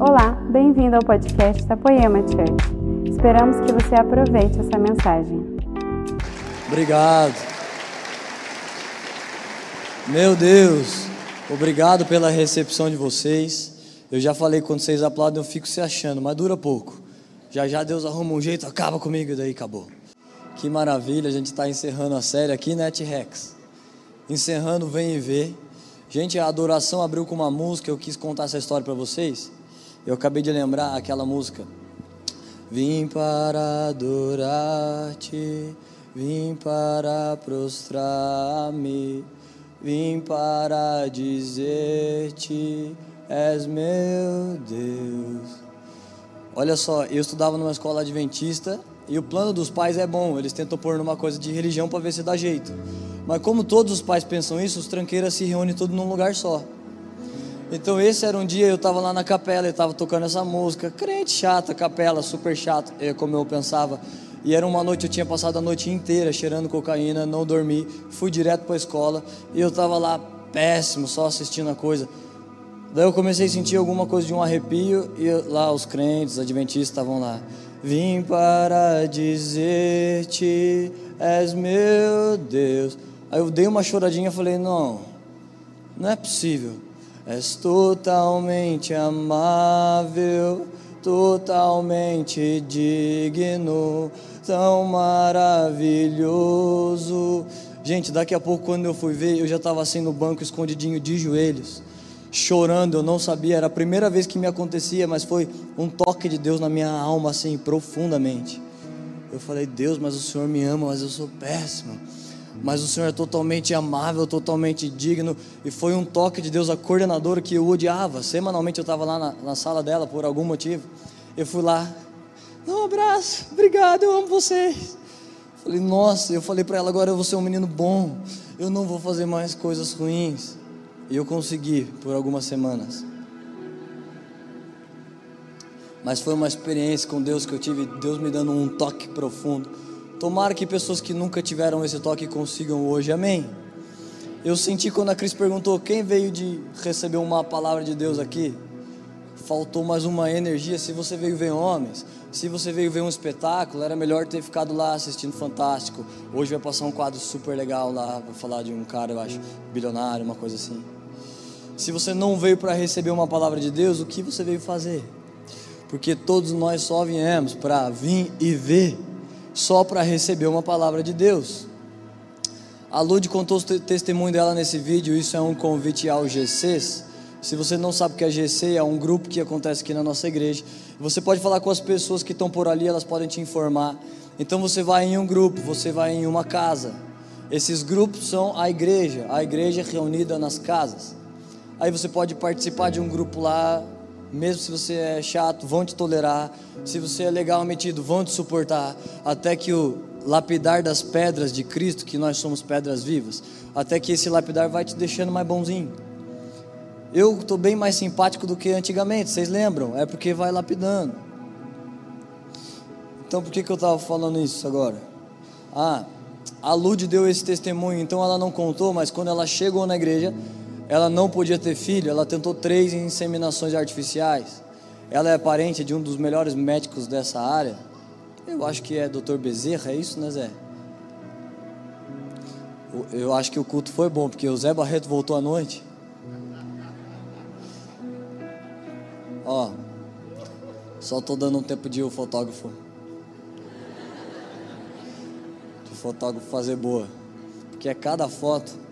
Olá, bem-vindo ao podcast da Poema Church. Esperamos que você aproveite essa mensagem. Obrigado. Meu Deus, obrigado pela recepção de vocês. Eu já falei, quando vocês aplaudem, eu fico se achando, mas dura pouco. Já já Deus arruma um jeito, acaba comigo e daí acabou. Que maravilha, a gente está encerrando a série aqui, né, T-Rex? Encerrando, vem e vê. Gente, a adoração abriu com uma música, eu quis contar essa história para vocês. Eu acabei de lembrar aquela música. Vim para adorar-te, vim para prostrar-me, vim para dizer-te, és meu Deus. Olha só, eu estudava numa escola adventista e o plano dos pais é bom, eles tentam pôr numa coisa de religião para ver se dá jeito. Mas como todos os pais pensam isso, os tranqueiras se reúnem tudo num lugar só. Então esse era um dia, eu estava lá na capela e estava tocando essa música, crente chata, capela, super chato, é como eu pensava. E era uma noite, eu tinha passado a noite inteira cheirando cocaína, não dormi, fui direto para a escola e eu estava lá péssimo, só assistindo a coisa. Daí eu comecei a sentir alguma coisa de um arrepio e lá os crentes, os adventistas estavam lá. Vim para dizer-te, és meu Deus. Aí eu dei uma choradinha e falei: Não, não é possível. És totalmente amável, totalmente digno, tão maravilhoso. Gente, daqui a pouco, quando eu fui ver, eu já estava assim no banco, escondidinho de joelhos, chorando. Eu não sabia, era a primeira vez que me acontecia, mas foi um toque de Deus na minha alma, assim, profundamente. Eu falei, Deus, mas o Senhor me ama, mas eu sou péssimo mas o Senhor é totalmente amável, totalmente digno, e foi um toque de Deus, a coordenadora que eu odiava. Semanalmente eu estava lá na, na, sala dela por algum motivo. Eu fui lá, um abraço, obrigado, eu amo vocês. Falei, nossa, eu falei para ela: agora eu vou ser um menino bom, eu não vou fazer mais coisas ruins. E eu consegui por algumas semanas. Mas foi uma experiência com Deus que eu tive, Deus me dando um toque profundo Tomara que pessoas que nunca tiveram esse toque consigam hoje, amém? Eu senti quando a Cris perguntou quem veio de receber uma palavra de Deus aqui, faltou mais uma energia. Se você veio ver homens, se você veio ver um espetáculo, era melhor ter ficado lá assistindo Fantástico. Hoje vai passar um quadro super legal lá, vai falar de um cara, eu acho, bilionário, uma coisa assim. Se você não veio para receber uma palavra de Deus, o que você veio fazer? Porque todos nós só viemos para vir e ver só para receber uma palavra de Deus. A Lud contou o testemunho dela nesse vídeo, isso é um convite ao GCs. Se você não sabe o que é GC, é um grupo que acontece aqui na nossa igreja. Você pode falar com as pessoas que estão por ali, elas podem te informar. Então você vai em um grupo, você vai em uma casa. Esses grupos são a igreja, a igreja reunida nas casas. Aí você pode participar de um grupo lá, mesmo se você é chato, vão te tolerar. Se você é legal metido, vão te suportar. Até que o lapidar das pedras de Cristo, que nós somos pedras vivas, até que esse lapidar vai te deixando mais bonzinho. Eu estou bem mais simpático do que antigamente, vocês lembram? É porque vai lapidando. Então por que, que eu estava falando isso agora? Ah, a Lud deu esse testemunho, então ela não contou, mas quando ela chegou na igreja, ela não podia ter filho, ela tentou três inseminações artificiais. Ela é parente de um dos melhores médicos dessa área. Eu acho que é Dr. Bezerra, é isso, né, Zé? Eu acho que o culto foi bom, porque o Zé Barreto voltou à noite. Ó, só tô dando um tempo de o fotógrafo. De fotógrafo fazer boa. Porque é cada foto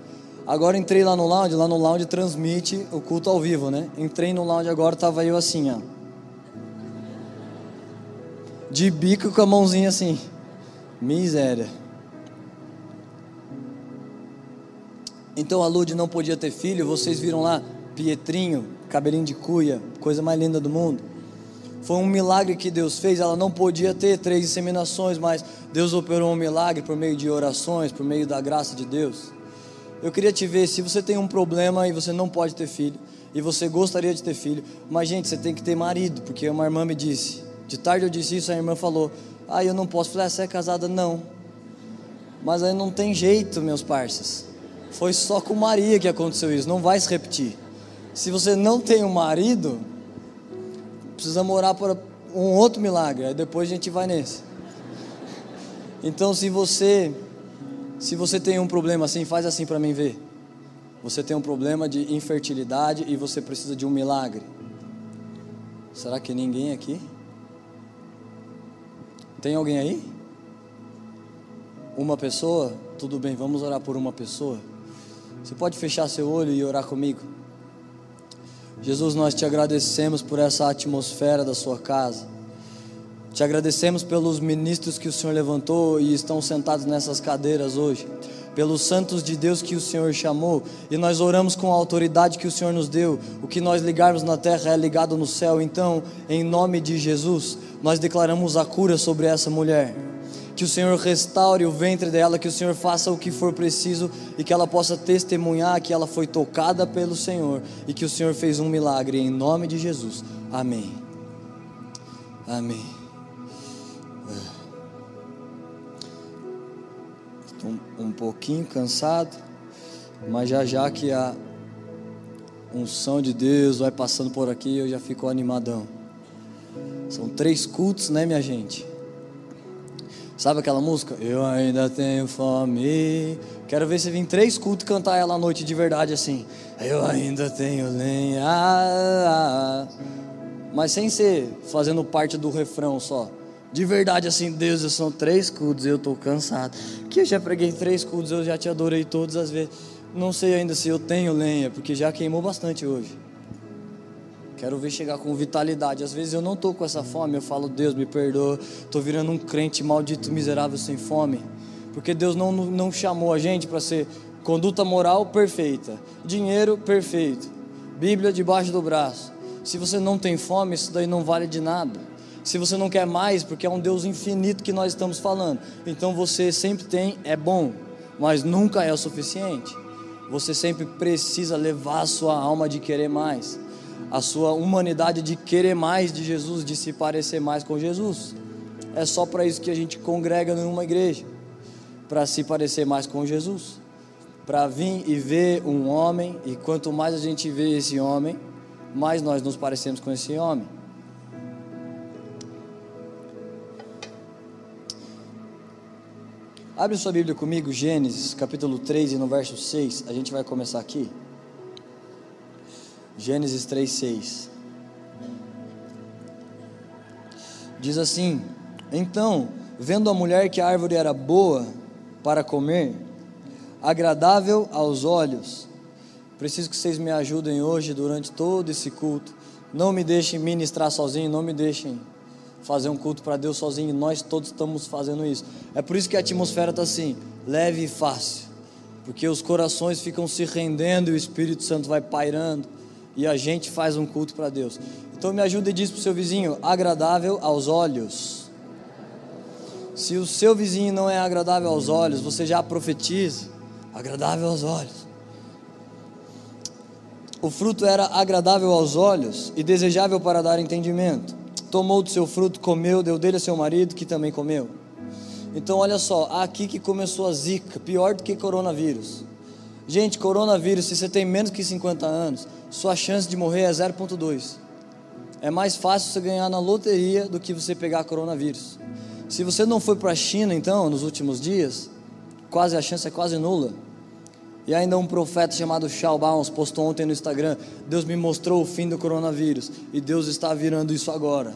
Agora entrei lá no lounge, lá no lounge transmite o culto ao vivo, né? Entrei no lounge agora, tava eu assim, ó. De bico com a mãozinha assim. Miséria. Então a Lud não podia ter filho, vocês viram lá, Pietrinho, cabelinho de cuia, coisa mais linda do mundo. Foi um milagre que Deus fez, ela não podia ter três inseminações, mas Deus operou um milagre por meio de orações, por meio da graça de Deus. Eu queria te ver, se você tem um problema e você não pode ter filho, e você gostaria de ter filho, mas gente, você tem que ter marido, porque uma irmã me disse, de tarde eu disse isso, a irmã falou, ah, eu não posso. falei, ah, você é casada? Não. Mas aí não tem jeito, meus parceiros. Foi só com Maria que aconteceu isso, não vai se repetir. Se você não tem um marido, precisamos orar para um outro milagre, aí depois a gente vai nesse. Então, se você se você tem um problema assim, faz assim para mim ver. Você tem um problema de infertilidade e você precisa de um milagre. Será que ninguém aqui? Tem alguém aí? Uma pessoa? Tudo bem, vamos orar por uma pessoa. Você pode fechar seu olho e orar comigo? Jesus, nós te agradecemos por essa atmosfera da sua casa. Te agradecemos pelos ministros que o Senhor levantou e estão sentados nessas cadeiras hoje, pelos santos de Deus que o Senhor chamou, e nós oramos com a autoridade que o Senhor nos deu. O que nós ligarmos na terra é ligado no céu. Então, em nome de Jesus, nós declaramos a cura sobre essa mulher que o Senhor restaure o ventre dela, que o Senhor faça o que for preciso e que ela possa testemunhar que ela foi tocada pelo Senhor e que o Senhor fez um milagre em nome de Jesus. Amém. Amém. Estou um pouquinho cansado, mas já já que a unção de Deus vai passando por aqui, eu já fico animadão. São três cultos, né, minha gente? Sabe aquela música? Eu ainda tenho fome. Quero ver você vir em três cultos cantar ela à noite de verdade assim. Eu ainda tenho lenha. Mas sem ser fazendo parte do refrão só. De verdade, assim, Deus, são três cultos, eu estou cansado. Que eu já preguei três cultos, eu já te adorei todas as vezes. Não sei ainda se eu tenho lenha, porque já queimou bastante hoje. Quero ver chegar com vitalidade. Às vezes eu não estou com essa fome, eu falo, Deus me perdoa, estou virando um crente maldito, miserável, sem fome. Porque Deus não, não chamou a gente para ser conduta moral perfeita, dinheiro perfeito, Bíblia debaixo do braço. Se você não tem fome, isso daí não vale de nada. Se você não quer mais, porque é um Deus infinito que nós estamos falando, então você sempre tem, é bom, mas nunca é o suficiente. Você sempre precisa levar a sua alma de querer mais a sua humanidade de querer mais de Jesus, de se parecer mais com Jesus. É só para isso que a gente congrega numa igreja, para se parecer mais com Jesus, para vir e ver um homem, e quanto mais a gente vê esse homem, mais nós nos parecemos com esse homem. Abre sua Bíblia comigo, Gênesis capítulo 3 e no verso 6, a gente vai começar aqui. Gênesis 3:6. Diz assim: Então, vendo a mulher que a árvore era boa para comer, agradável aos olhos, preciso que vocês me ajudem hoje durante todo esse culto. Não me deixem ministrar sozinho, não me deixem fazer um culto para Deus sozinho. Nós todos estamos fazendo isso. É por isso que a atmosfera está assim, leve e fácil, porque os corações ficam se rendendo e o Espírito Santo vai pairando e a gente faz um culto para Deus. Então me ajuda e diz para o seu vizinho: agradável aos olhos. Se o seu vizinho não é agradável aos olhos, você já profetiza: agradável aos olhos. O fruto era agradável aos olhos e desejável para dar entendimento. Tomou do seu fruto, comeu, deu dele a seu marido, que também comeu. Então, olha só, aqui que começou a zika, pior do que coronavírus. Gente, coronavírus, se você tem menos que 50 anos, sua chance de morrer é 0,2. É mais fácil você ganhar na loteria do que você pegar coronavírus. Se você não foi para a China, então, nos últimos dias, quase a chance é quase nula. E ainda um profeta chamado Charles Bounce postou ontem no Instagram: Deus me mostrou o fim do coronavírus e Deus está virando isso agora.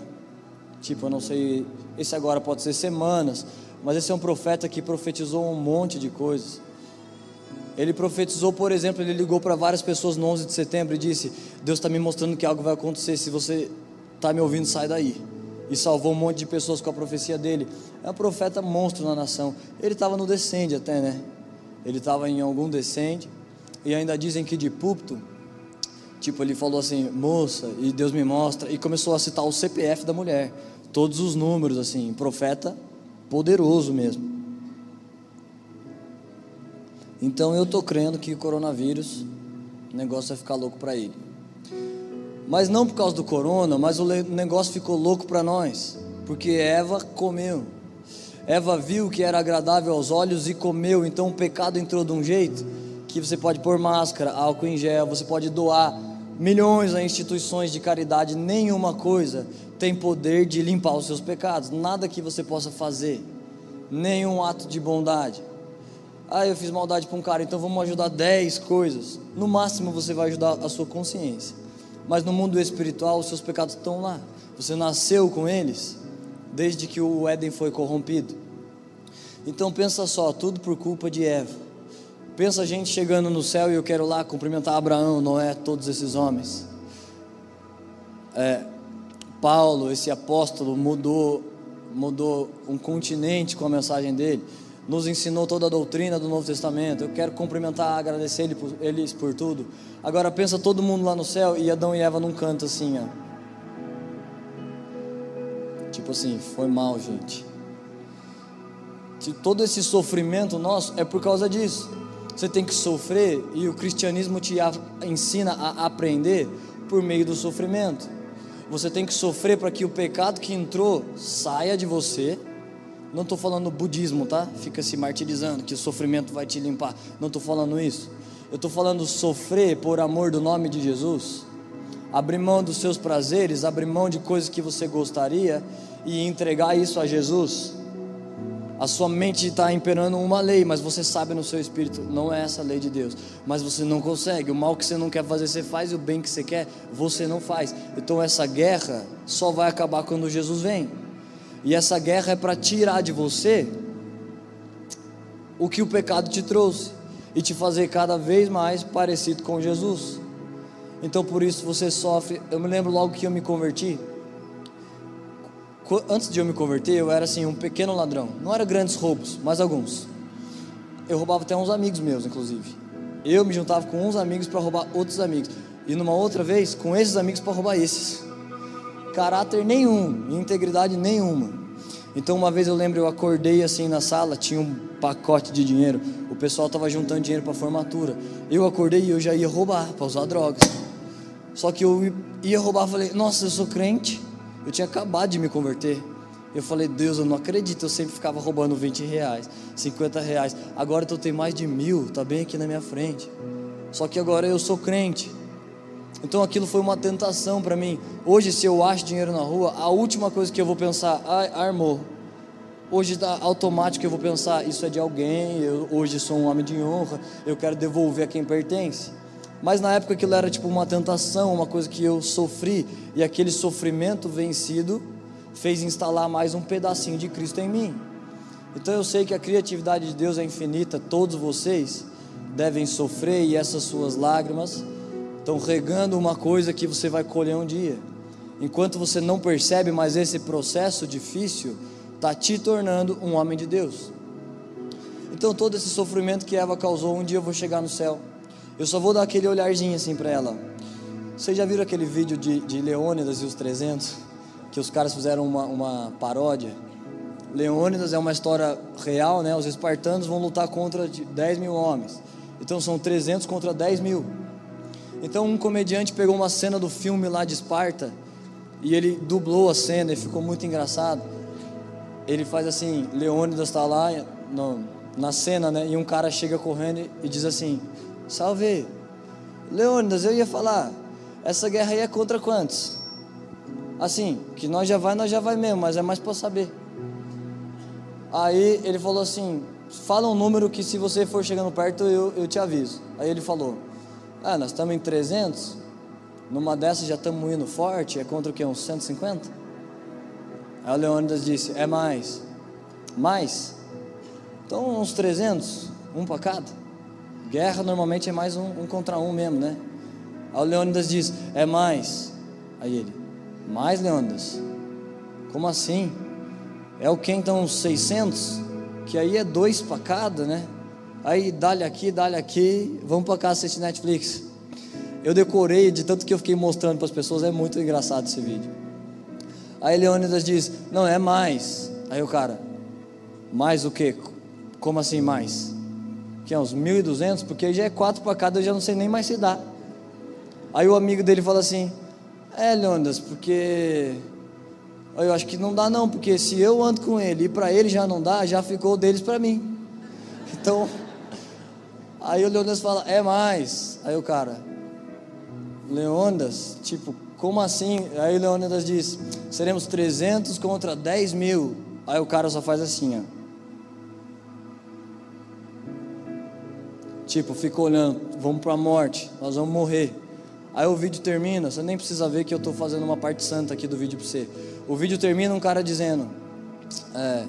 Tipo, eu não sei, esse agora pode ser semanas, mas esse é um profeta que profetizou um monte de coisas. Ele profetizou, por exemplo, ele ligou para várias pessoas no 11 de setembro e disse: Deus está me mostrando que algo vai acontecer. Se você está me ouvindo, sai daí. E salvou um monte de pessoas com a profecia dele. É um profeta monstro na nação. Ele estava no descende até, né? Ele estava em algum descende. E ainda dizem que de púlpito, tipo, ele falou assim: moça, e Deus me mostra. E começou a citar o CPF da mulher. Todos os números, assim. Profeta poderoso mesmo. Então eu estou crendo que o coronavírus, o negócio vai ficar louco para ele. Mas não por causa do corona, mas o negócio ficou louco para nós, porque Eva comeu. Eva viu que era agradável aos olhos e comeu, então o pecado entrou de um jeito que você pode pôr máscara, álcool em gel, você pode doar milhões a instituições de caridade, nenhuma coisa tem poder de limpar os seus pecados, nada que você possa fazer, nenhum ato de bondade. Ah, eu fiz maldade para um cara, então vamos ajudar 10 coisas. No máximo você vai ajudar a sua consciência. Mas no mundo espiritual, os seus pecados estão lá. Você nasceu com eles desde que o Éden foi corrompido. Então pensa só, tudo por culpa de Eva. Pensa a gente chegando no céu e eu quero lá cumprimentar Abraão, Noé, todos esses homens. É, Paulo, esse apóstolo, mudou, mudou um continente com a mensagem dele nos ensinou toda a doutrina do Novo Testamento. Eu quero cumprimentar, agradecer ele por, eles por tudo. Agora pensa todo mundo lá no céu e Adão e Eva num canto assim, ó. Tipo assim, foi mal, gente. Todo esse sofrimento nosso é por causa disso. Você tem que sofrer e o cristianismo te ensina a aprender por meio do sofrimento. Você tem que sofrer para que o pecado que entrou saia de você não estou falando budismo, tá? Fica se martirizando, que o sofrimento vai te limpar. Não estou falando isso. Eu estou falando sofrer por amor do nome de Jesus. Abrir mão dos seus prazeres, abrir mão de coisas que você gostaria e entregar isso a Jesus. A sua mente está imperando uma lei, mas você sabe no seu espírito, não é essa a lei de Deus. Mas você não consegue. O mal que você não quer fazer, você faz, e o bem que você quer, você não faz. Então essa guerra só vai acabar quando Jesus vem. E essa guerra é para tirar de você o que o pecado te trouxe e te fazer cada vez mais parecido com Jesus. Então por isso você sofre. Eu me lembro logo que eu me converti. Antes de eu me converter, eu era assim um pequeno ladrão. Não era grandes roubos, mas alguns. Eu roubava até uns amigos meus, inclusive. Eu me juntava com uns amigos para roubar outros amigos. E numa outra vez, com esses amigos para roubar esses caráter nenhum, integridade nenhuma. Então uma vez eu lembro, eu acordei assim na sala, tinha um pacote de dinheiro, o pessoal estava juntando dinheiro para formatura. Eu acordei e eu já ia roubar para usar drogas. Só que eu ia roubar, falei, nossa, eu sou crente, eu tinha acabado de me converter. Eu falei, Deus, eu não acredito, eu sempre ficava roubando 20 reais, 50 reais. Agora eu tenho mais de mil, tá bem aqui na minha frente. Só que agora eu sou crente. Então aquilo foi uma tentação para mim. Hoje, se eu acho dinheiro na rua, a última coisa que eu vou pensar, ai, armou. Hoje está automático eu vou pensar, isso é de alguém, eu hoje sou um homem de honra, eu quero devolver a quem pertence. Mas na época aquilo era tipo uma tentação, uma coisa que eu sofri, e aquele sofrimento vencido fez instalar mais um pedacinho de Cristo em mim. Então eu sei que a criatividade de Deus é infinita, todos vocês devem sofrer e essas suas lágrimas estão regando uma coisa que você vai colher um dia. Enquanto você não percebe, mas esse processo difícil está te tornando um homem de Deus. Então todo esse sofrimento que Eva causou, um dia eu vou chegar no céu. Eu só vou dar aquele olharzinho assim para ela. Vocês já viram aquele vídeo de, de Leônidas e os 300? Que os caras fizeram uma, uma paródia. Leônidas é uma história real, né? Os espartanos vão lutar contra 10 mil homens. Então são 300 contra 10 mil. Então um comediante pegou uma cena do filme lá de Esparta e ele dublou a cena e ficou muito engraçado. Ele faz assim, Leônidas está lá no, na cena, né? E um cara chega correndo e diz assim: Salve, Leônidas, eu ia falar, essa guerra aí é contra quantos? Assim, que nós já vai, nós já vai mesmo, mas é mais para saber. Aí ele falou assim: fala um número que se você for chegando perto eu, eu te aviso. Aí ele falou: ah, nós estamos em 300. Numa dessas já estamos indo forte. É contra o que? Uns 150? Aí o Leônidas disse: É mais. Mais? Então, uns 300. Um para cada. Guerra normalmente é mais um, um contra um mesmo, né? Aí o Leônidas diz: É mais. Aí ele: Mais, Leônidas? Como assim? É o que então? Uns 600? Que aí é dois para cada, né? Aí dá-lhe aqui, dá-lhe aqui, vamos para casa assistir Netflix. Eu decorei de tanto que eu fiquei mostrando para as pessoas, é muito engraçado esse vídeo. Aí Leônidas diz: Não, é mais. Aí o cara: Mais o quê? Como assim mais? Que é uns 1.200? Porque já é quatro para cada, eu já não sei nem mais se dá. Aí o amigo dele fala assim: É, Leônidas, porque. Eu acho que não dá não, porque se eu ando com ele e para ele já não dá, já ficou deles para mim. Então, Aí o Leônidas fala, é mais. Aí o cara, Leônidas, tipo, como assim? Aí Leônidas diz: seremos 300 contra 10 mil. Aí o cara só faz assim, ó. Tipo, fica olhando, vamos para a morte, nós vamos morrer. Aí o vídeo termina, você nem precisa ver que eu estou fazendo uma parte santa aqui do vídeo para você. O vídeo termina um cara dizendo: É,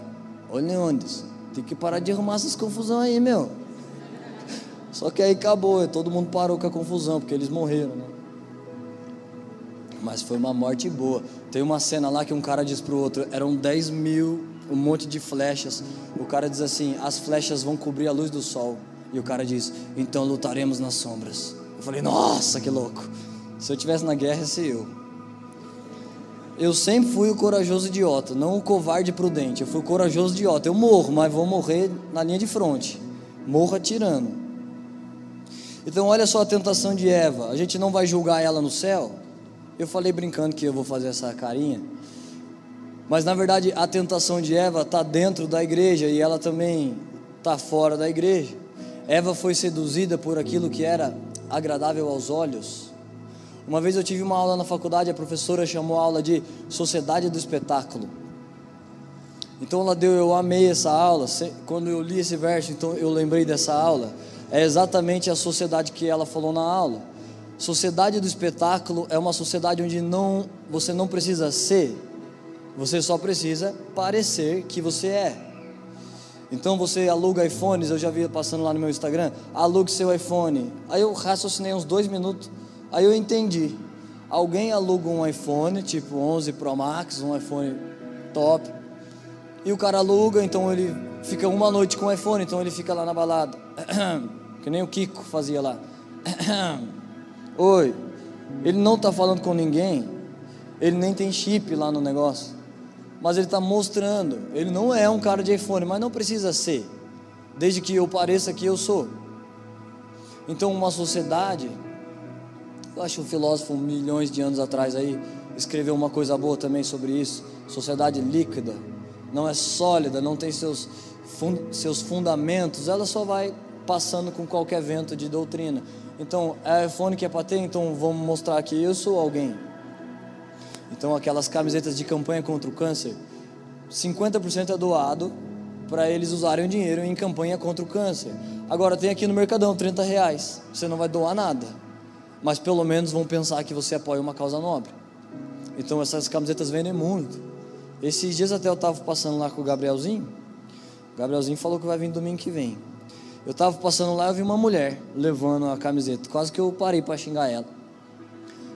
ô Leônidas, tem que parar de arrumar essas confusão aí, meu. Só que aí acabou, todo mundo parou com a confusão, porque eles morreram, né? Mas foi uma morte boa. Tem uma cena lá que um cara diz pro outro: eram 10 mil, um monte de flechas. O cara diz assim: as flechas vão cobrir a luz do sol. E o cara diz: então lutaremos nas sombras. Eu falei: nossa, que louco. Se eu tivesse na guerra, ia ser eu. Eu sempre fui o corajoso idiota, não o covarde prudente. Eu fui o corajoso idiota. Eu morro, mas vou morrer na linha de frente. Morro atirando. Então, olha só a tentação de Eva. A gente não vai julgar ela no céu, eu falei brincando que eu vou fazer essa carinha, mas na verdade a tentação de Eva está dentro da igreja e ela também está fora da igreja. Eva foi seduzida por aquilo que era agradável aos olhos. Uma vez eu tive uma aula na faculdade, a professora chamou a aula de Sociedade do Espetáculo. Então ela deu, eu amei essa aula. Quando eu li esse verso, então eu lembrei dessa aula. É exatamente a sociedade que ela falou na aula. Sociedade do espetáculo é uma sociedade onde não, você não precisa ser, você só precisa parecer que você é. Então você aluga iPhones, eu já vi passando lá no meu Instagram, alugue seu iPhone. Aí eu raciocinei uns dois minutos, aí eu entendi. Alguém aluga um iPhone, tipo 11 Pro Max, um iPhone top, e o cara aluga, então ele fica uma noite com o iPhone, então ele fica lá na balada, que nem o Kiko fazia lá. Oi, ele não está falando com ninguém, ele nem tem chip lá no negócio, mas ele está mostrando. Ele não é um cara de iPhone, mas não precisa ser, desde que eu pareça que eu sou. Então, uma sociedade, eu acho um filósofo milhões de anos atrás aí escreveu uma coisa boa também sobre isso. Sociedade líquida, não é sólida, não tem seus, seus fundamentos, ela só vai passando com qualquer vento de doutrina. Então, é iPhone que é para ter, então vamos mostrar que eu sou alguém. Então, aquelas camisetas de campanha contra o câncer, 50% é doado para eles usarem o dinheiro em campanha contra o câncer. Agora, tem aqui no Mercadão 30 reais, você não vai doar nada, mas pelo menos vão pensar que você apoia uma causa nobre. Então, essas camisetas vendem muito. Esses dias até eu estava passando lá com o Gabrielzinho. O Gabrielzinho falou que vai vir domingo que vem. Eu estava passando lá e vi uma mulher levando a camiseta. Quase que eu parei para xingar ela.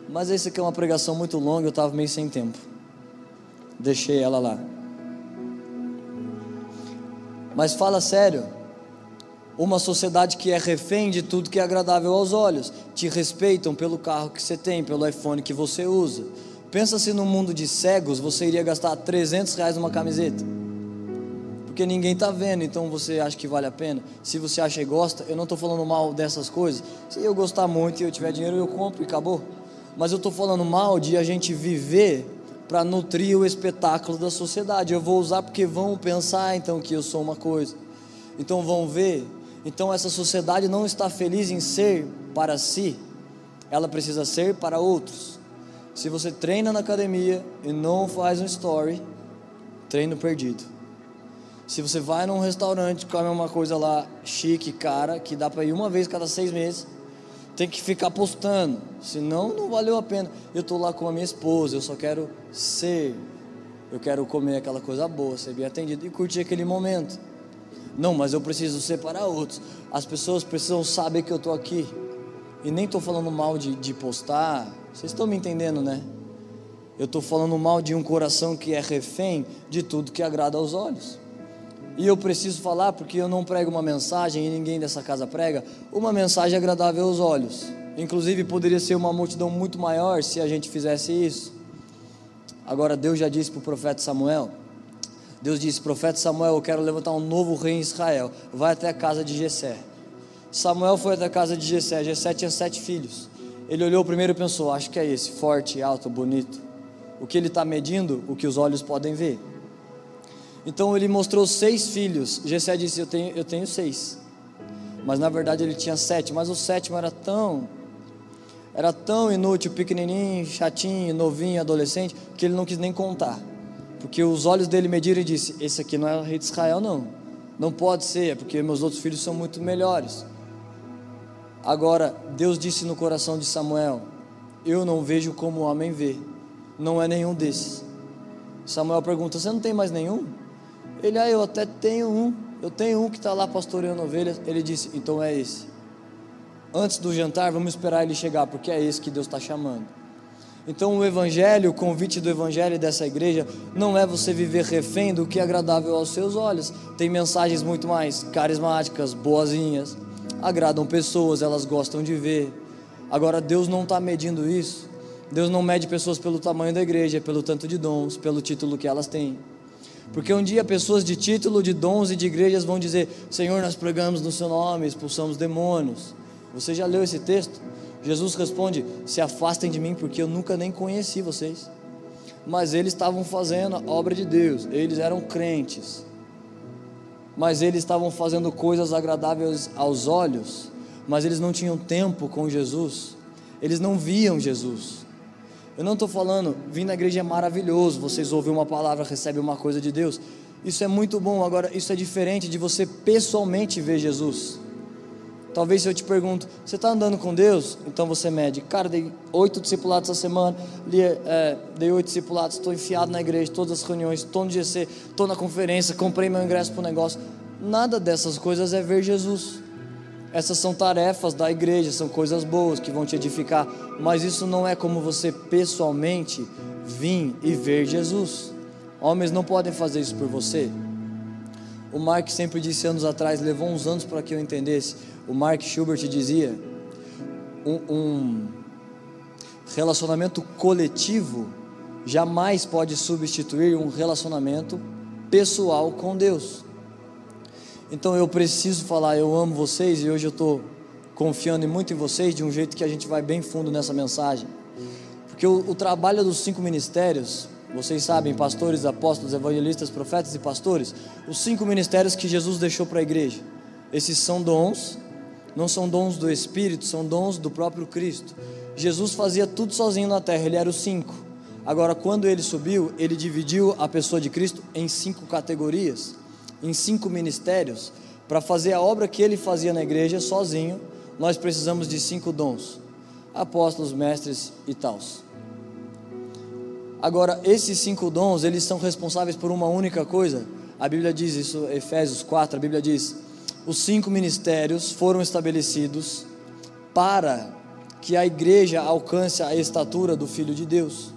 Mas esse aqui é uma pregação muito longa, eu estava meio sem tempo. Deixei ela lá. Mas fala sério. Uma sociedade que é refém de tudo que é agradável aos olhos. Te respeitam pelo carro que você tem, pelo iPhone que você usa. Pensa se no mundo de cegos você iria gastar 300 reais numa camiseta porque ninguém está vendo, então você acha que vale a pena. Se você acha e gosta, eu não estou falando mal dessas coisas. Se eu gostar muito e eu tiver dinheiro, eu compro e acabou. Mas eu estou falando mal de a gente viver para nutrir o espetáculo da sociedade. Eu vou usar porque vão pensar então que eu sou uma coisa. Então vão ver. Então essa sociedade não está feliz em ser para si. Ela precisa ser para outros. Se você treina na academia e não faz um story, treino perdido. Se você vai num restaurante, come uma coisa lá chique, cara, que dá para ir uma vez cada seis meses, tem que ficar postando, senão não valeu a pena. Eu estou lá com a minha esposa, eu só quero ser, eu quero comer aquela coisa boa, ser bem atendido e curtir aquele momento. Não, mas eu preciso ser para outros. As pessoas precisam saber que eu estou aqui. E nem estou falando mal de, de postar. Vocês estão me entendendo, né? Eu estou falando mal de um coração que é refém de tudo que agrada aos olhos. E eu preciso falar porque eu não prego uma mensagem e ninguém dessa casa prega, uma mensagem agradável aos olhos. Inclusive poderia ser uma multidão muito maior se a gente fizesse isso. Agora Deus já disse para o profeta Samuel, Deus disse, profeta Samuel, eu quero levantar um novo rei em Israel. Vai até a casa de Jessé. Samuel foi até a casa de Jessé. Jessé tinha sete filhos. Ele olhou primeiro e pensou, acho que é esse, forte, alto, bonito. O que ele está medindo, o que os olhos podem ver. Então ele mostrou seis filhos. Jessé disse: eu tenho, eu tenho seis. Mas na verdade ele tinha sete. Mas o sétimo era tão. era tão inútil, pequenininho, chatinho, novinho, adolescente, que ele não quis nem contar. Porque os olhos dele mediram e disse: Esse aqui não é o rei de Israel, não. Não pode ser, é porque meus outros filhos são muito melhores. Agora, Deus disse no coração de Samuel: Eu não vejo como o homem vê, não é nenhum desses. Samuel pergunta: Você não tem mais nenhum? Ele, ah, eu até tenho um. Eu tenho um que está lá pastoreando ovelhas. Ele disse: Então é esse. Antes do jantar, vamos esperar ele chegar, porque é esse que Deus está chamando. Então, o Evangelho, o convite do Evangelho dessa igreja, não é você viver refém do que é agradável aos seus olhos. Tem mensagens muito mais carismáticas, boazinhas, agradam pessoas, elas gostam de ver. Agora, Deus não está medindo isso. Deus não mede pessoas pelo tamanho da igreja, pelo tanto de dons, pelo título que elas têm. Porque um dia pessoas de título, de dons e de igrejas vão dizer: Senhor, nós pregamos no Seu nome, expulsamos demônios. Você já leu esse texto? Jesus responde: Se afastem de mim, porque eu nunca nem conheci vocês. Mas eles estavam fazendo a obra de Deus, eles eram crentes. Mas eles estavam fazendo coisas agradáveis aos olhos, mas eles não tinham tempo com Jesus, eles não viam Jesus. Eu não estou falando, vir na igreja é maravilhoso, vocês ouvem uma palavra, recebem uma coisa de Deus. Isso é muito bom, agora isso é diferente de você pessoalmente ver Jesus. Talvez se eu te pergunto, você está andando com Deus? Então você mede. Cara, dei oito discipulados essa semana, li, é, dei oito discipulados, estou enfiado na igreja, todas as reuniões, estou no GC, estou na conferência, comprei meu ingresso para o negócio. Nada dessas coisas é ver Jesus. Essas são tarefas da igreja, são coisas boas que vão te edificar, mas isso não é como você pessoalmente vir e ver Jesus. Homens não podem fazer isso por você. O Mark sempre disse anos atrás, levou uns anos para que eu entendesse. O Mark Schubert dizia: um, um relacionamento coletivo jamais pode substituir um relacionamento pessoal com Deus. Então eu preciso falar, eu amo vocês e hoje eu estou confiando muito em vocês de um jeito que a gente vai bem fundo nessa mensagem. Porque o, o trabalho dos cinco ministérios, vocês sabem, pastores, apóstolos, evangelistas, profetas e pastores, os cinco ministérios que Jesus deixou para a igreja. Esses são dons, não são dons do Espírito, são dons do próprio Cristo. Jesus fazia tudo sozinho na terra, ele era os cinco. Agora, quando ele subiu, ele dividiu a pessoa de Cristo em cinco categorias em cinco ministérios, para fazer a obra que ele fazia na igreja sozinho, nós precisamos de cinco dons: apóstolos, mestres e tals. Agora, esses cinco dons, eles são responsáveis por uma única coisa. A Bíblia diz isso, Efésios 4, a Bíblia diz: os cinco ministérios foram estabelecidos para que a igreja alcance a estatura do Filho de Deus.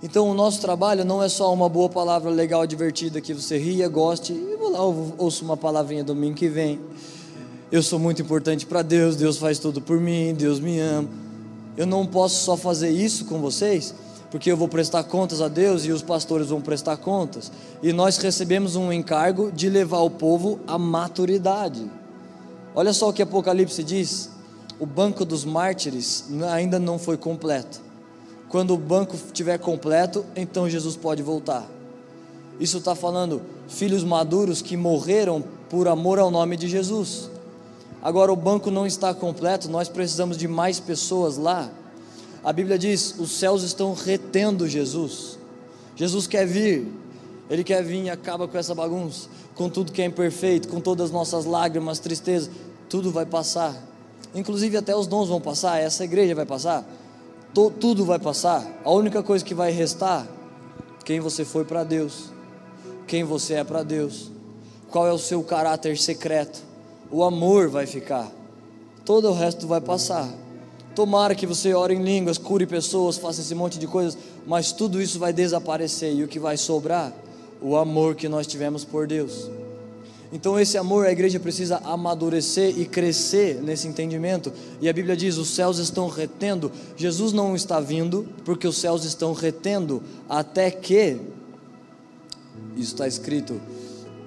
Então o nosso trabalho não é só uma boa palavra legal, divertida, que você ria, goste, e vou lá, ouço uma palavrinha domingo que vem. Eu sou muito importante para Deus, Deus faz tudo por mim, Deus me ama. Eu não posso só fazer isso com vocês, porque eu vou prestar contas a Deus e os pastores vão prestar contas. E nós recebemos um encargo de levar o povo à maturidade. Olha só o que Apocalipse diz: o banco dos mártires ainda não foi completo quando o banco estiver completo, então Jesus pode voltar. Isso está falando filhos maduros que morreram por amor ao nome de Jesus. Agora o banco não está completo, nós precisamos de mais pessoas lá. A Bíblia diz: os céus estão retendo Jesus. Jesus quer vir, Ele quer vir e acaba com essa bagunça, com tudo que é imperfeito, com todas as nossas lágrimas, tristezas, tudo vai passar. Inclusive até os dons vão passar, essa igreja vai passar tudo vai passar. A única coisa que vai restar, quem você foi para Deus, quem você é para Deus, qual é o seu caráter secreto. O amor vai ficar. Todo o resto vai passar. Tomara que você ore em línguas, cure pessoas, faça esse monte de coisas, mas tudo isso vai desaparecer e o que vai sobrar? O amor que nós tivemos por Deus. Então, esse amor, a igreja precisa amadurecer e crescer nesse entendimento. E a Bíblia diz: os céus estão retendo. Jesus não está vindo, porque os céus estão retendo, até que. Isso está escrito,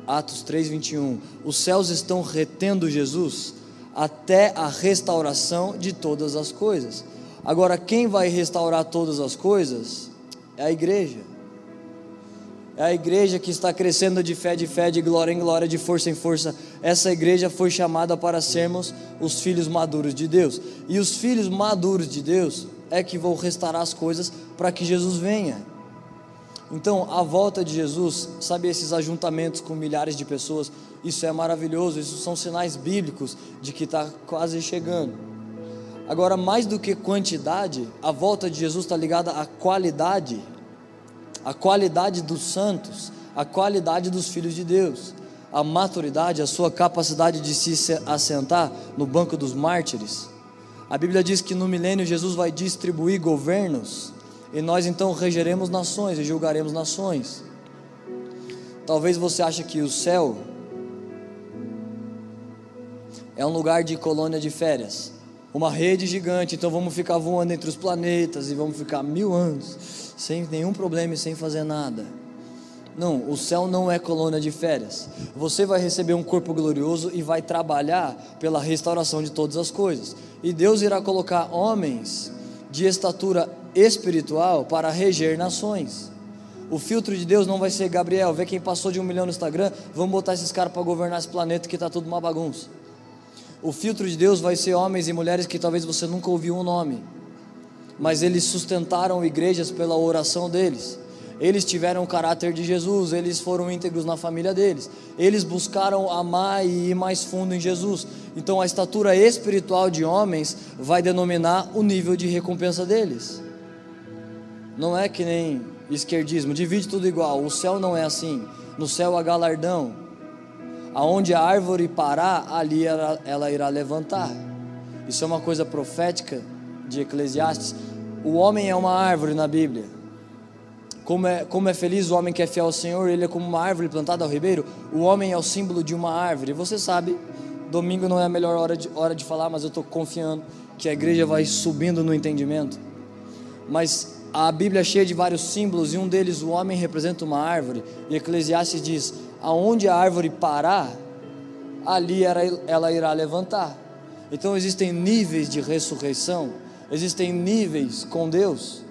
Atos 3,21. Os céus estão retendo Jesus até a restauração de todas as coisas. Agora, quem vai restaurar todas as coisas é a igreja. É a igreja que está crescendo de fé de fé, de glória em glória, de força em força. Essa igreja foi chamada para sermos os filhos maduros de Deus. E os filhos maduros de Deus é que vão restaurar as coisas para que Jesus venha. Então, a volta de Jesus, sabe esses ajuntamentos com milhares de pessoas, isso é maravilhoso, isso são sinais bíblicos de que está quase chegando. Agora, mais do que quantidade, a volta de Jesus está ligada à qualidade, a qualidade dos santos, a qualidade dos filhos de Deus, a maturidade, a sua capacidade de se assentar no banco dos mártires. A Bíblia diz que no milênio Jesus vai distribuir governos e nós então regeremos nações e julgaremos nações. Talvez você ache que o céu é um lugar de colônia de férias, uma rede gigante, então vamos ficar voando entre os planetas e vamos ficar mil anos sem nenhum problema e sem fazer nada. Não, o céu não é colônia de férias. Você vai receber um corpo glorioso e vai trabalhar pela restauração de todas as coisas. E Deus irá colocar homens de estatura espiritual para reger nações. O filtro de Deus não vai ser Gabriel, vê quem passou de um milhão no Instagram, vamos botar esses caras para governar esse planeta que está tudo uma bagunça. O filtro de Deus vai ser homens e mulheres que talvez você nunca ouviu o um nome, mas eles sustentaram igrejas pela oração deles. Eles tiveram o caráter de Jesus, eles foram íntegros na família deles. Eles buscaram amar e ir mais fundo em Jesus. Então a estatura espiritual de homens vai denominar o nível de recompensa deles. Não é que nem esquerdismo, divide tudo igual. O céu não é assim. No céu há galardão. Aonde a árvore parar, ali ela, ela irá levantar. Isso é uma coisa profética de Eclesiastes. O homem é uma árvore na Bíblia. Como é, como é feliz o homem que é fiel ao Senhor, ele é como uma árvore plantada ao ribeiro. O homem é o símbolo de uma árvore. Você sabe, domingo não é a melhor hora de, hora de falar, mas eu estou confiando que a igreja vai subindo no entendimento. Mas a Bíblia é cheia de vários símbolos e um deles, o homem, representa uma árvore. E Eclesiastes diz: aonde a árvore parar, ali ela irá levantar. Então existem níveis de ressurreição, existem níveis com Deus.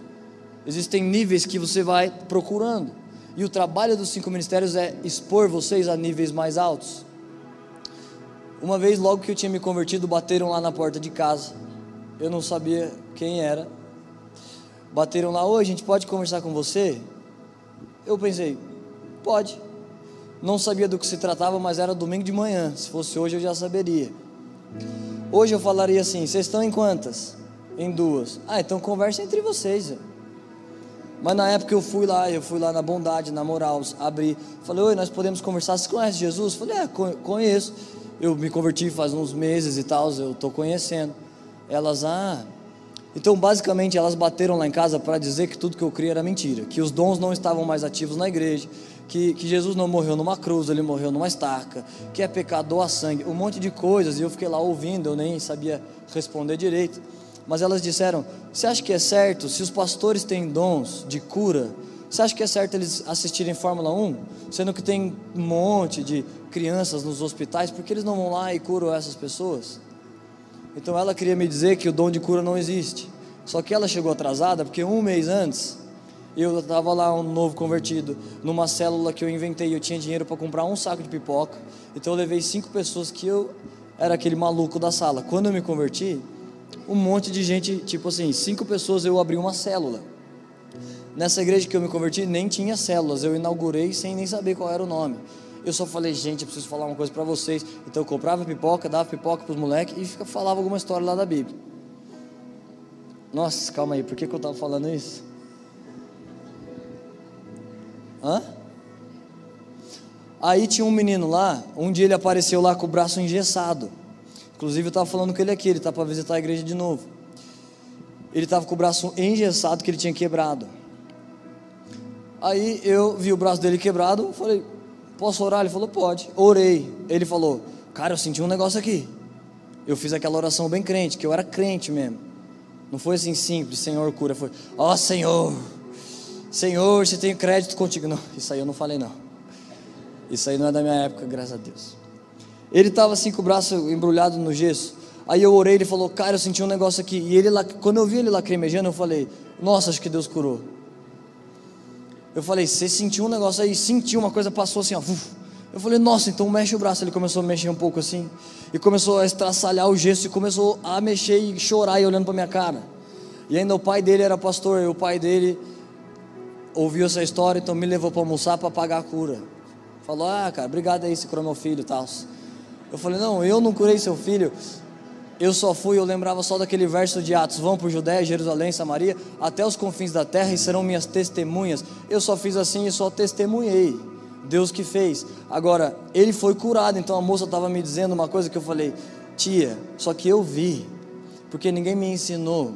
Existem níveis que você vai procurando. E o trabalho dos cinco ministérios é expor vocês a níveis mais altos. Uma vez, logo que eu tinha me convertido, bateram lá na porta de casa. Eu não sabia quem era. Bateram lá, oi, a gente pode conversar com você? Eu pensei, pode. Não sabia do que se tratava, mas era domingo de manhã. Se fosse hoje eu já saberia. Hoje eu falaria assim: vocês estão em quantas? Em duas. Ah, então conversa entre vocês. Mas na época eu fui lá, eu fui lá na bondade, na moral, abri, falei, oi, nós podemos conversar, você conhece Jesus? Falei, é, conheço, eu me converti faz uns meses e tal, eu estou conhecendo. Elas, ah, então basicamente elas bateram lá em casa para dizer que tudo que eu criei era mentira, que os dons não estavam mais ativos na igreja, que, que Jesus não morreu numa cruz, ele morreu numa estaca, que é pecador a sangue, um monte de coisas, e eu fiquei lá ouvindo, eu nem sabia responder direito. Mas elas disseram: Você acha que é certo, se os pastores têm dons de cura, você acha que é certo eles assistirem Fórmula 1? Sendo que tem um monte de crianças nos hospitais, por que eles não vão lá e curam essas pessoas? Então ela queria me dizer que o dom de cura não existe. Só que ela chegou atrasada, porque um mês antes eu estava lá, um novo convertido, numa célula que eu inventei. Eu tinha dinheiro para comprar um saco de pipoca. Então eu levei cinco pessoas que eu era aquele maluco da sala. Quando eu me converti, um monte de gente, tipo assim, cinco pessoas eu abri uma célula. Nessa igreja que eu me converti nem tinha células, eu inaugurei sem nem saber qual era o nome. Eu só falei, gente, eu preciso falar uma coisa para vocês. Então eu comprava pipoca, dava pipoca para os moleques e falava alguma história lá da Bíblia. Nossa, calma aí, por que, que eu estava falando isso? Hã? Aí tinha um menino lá, um dia ele apareceu lá com o braço engessado. Inclusive eu estava falando com ele aqui, ele está para visitar a igreja de novo. Ele estava com o braço engessado que ele tinha quebrado. Aí eu vi o braço dele quebrado, falei, posso orar? Ele falou, pode. Orei. Ele falou, cara, eu senti um negócio aqui. Eu fiz aquela oração bem crente, que eu era crente mesmo. Não foi assim simples, Senhor cura, foi, ó oh, Senhor, Senhor, se tenho crédito contigo. Não, isso aí eu não falei não. Isso aí não é da minha época, graças a Deus. Ele estava assim com o braço embrulhado no gesso. Aí eu orei, ele falou, cara, eu senti um negócio aqui. E ele, quando eu vi ele lacrimejando, eu falei, nossa, acho que Deus curou. Eu falei, você sentiu um negócio aí? Sentiu, uma coisa passou assim, ó. Eu falei, nossa, então mexe o braço. Ele começou a mexer um pouco assim. E começou a estraçalhar o gesto e começou a mexer e chorar e olhando para minha cara. E ainda o pai dele era pastor, e o pai dele ouviu essa história, então me levou para almoçar para pagar a cura. Falou: Ah, cara, obrigado aí, você curou meu filho e tal. Eu falei: Não, eu não curei seu filho. Eu só fui, eu lembrava só daquele verso de Atos: Vão por Judéia, Jerusalém, Samaria, até os confins da terra e serão minhas testemunhas. Eu só fiz assim e só testemunhei. Deus que fez. Agora, ele foi curado, então a moça estava me dizendo uma coisa que eu falei: Tia, só que eu vi, porque ninguém me ensinou.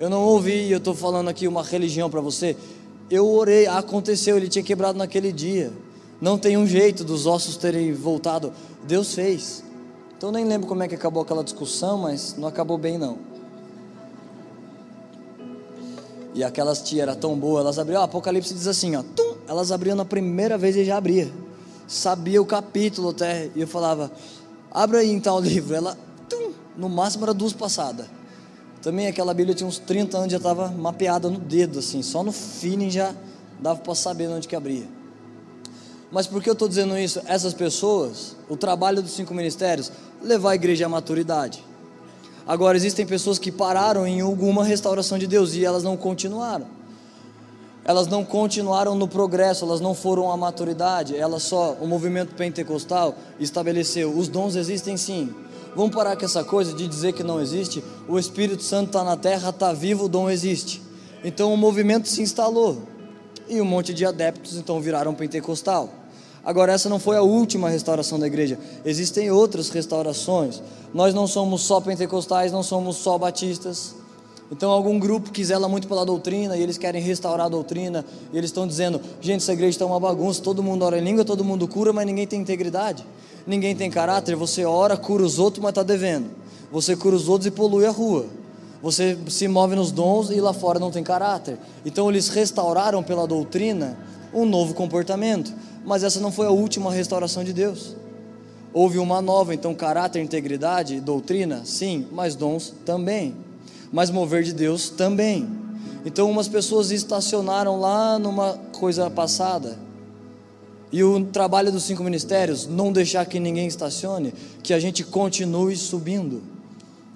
Eu não ouvi, eu estou falando aqui uma religião para você. Eu orei, aconteceu, ele tinha quebrado naquele dia. Não tem um jeito dos ossos terem voltado. Deus fez. Então nem lembro como é que acabou aquela discussão, mas não acabou bem não. E aquelas tia era tão boa, elas abriam, o Apocalipse diz assim, ó, tum, elas abriam na primeira vez e já abria. Sabia o capítulo até, e eu falava, abre aí então o livro. Ela, tum, no máximo era duas passadas. Também aquela Bíblia tinha uns 30 anos, já estava mapeada no dedo, assim, só no feeling já dava para saber onde que abria. Mas por que eu estou dizendo isso? Essas pessoas, o trabalho dos cinco ministérios, levar a igreja à maturidade. Agora, existem pessoas que pararam em alguma restauração de Deus e elas não continuaram. Elas não continuaram no progresso, elas não foram à maturidade, elas só, o movimento pentecostal estabeleceu, os dons existem sim, Vamos parar com essa coisa de dizer que não existe. O Espírito Santo está na terra, está vivo, o dom existe. Então o movimento se instalou. E um monte de adeptos então viraram pentecostal. Agora, essa não foi a última restauração da igreja. Existem outras restaurações. Nós não somos só pentecostais, não somos só batistas. Então, algum grupo que zela muito pela doutrina e eles querem restaurar a doutrina, e eles estão dizendo: gente, essa igreja está uma bagunça, todo mundo ora em língua, todo mundo cura, mas ninguém tem integridade ninguém tem caráter, você ora, cura os outros, mas está devendo. Você cura os outros e polui a rua. Você se move nos dons e lá fora não tem caráter. Então eles restauraram pela doutrina um novo comportamento. Mas essa não foi a última restauração de Deus. Houve uma nova, então caráter, integridade, doutrina, sim, mas dons também. Mas mover de Deus também. Então umas pessoas estacionaram lá numa coisa passada e o trabalho dos cinco ministérios, não deixar que ninguém estacione, que a gente continue subindo.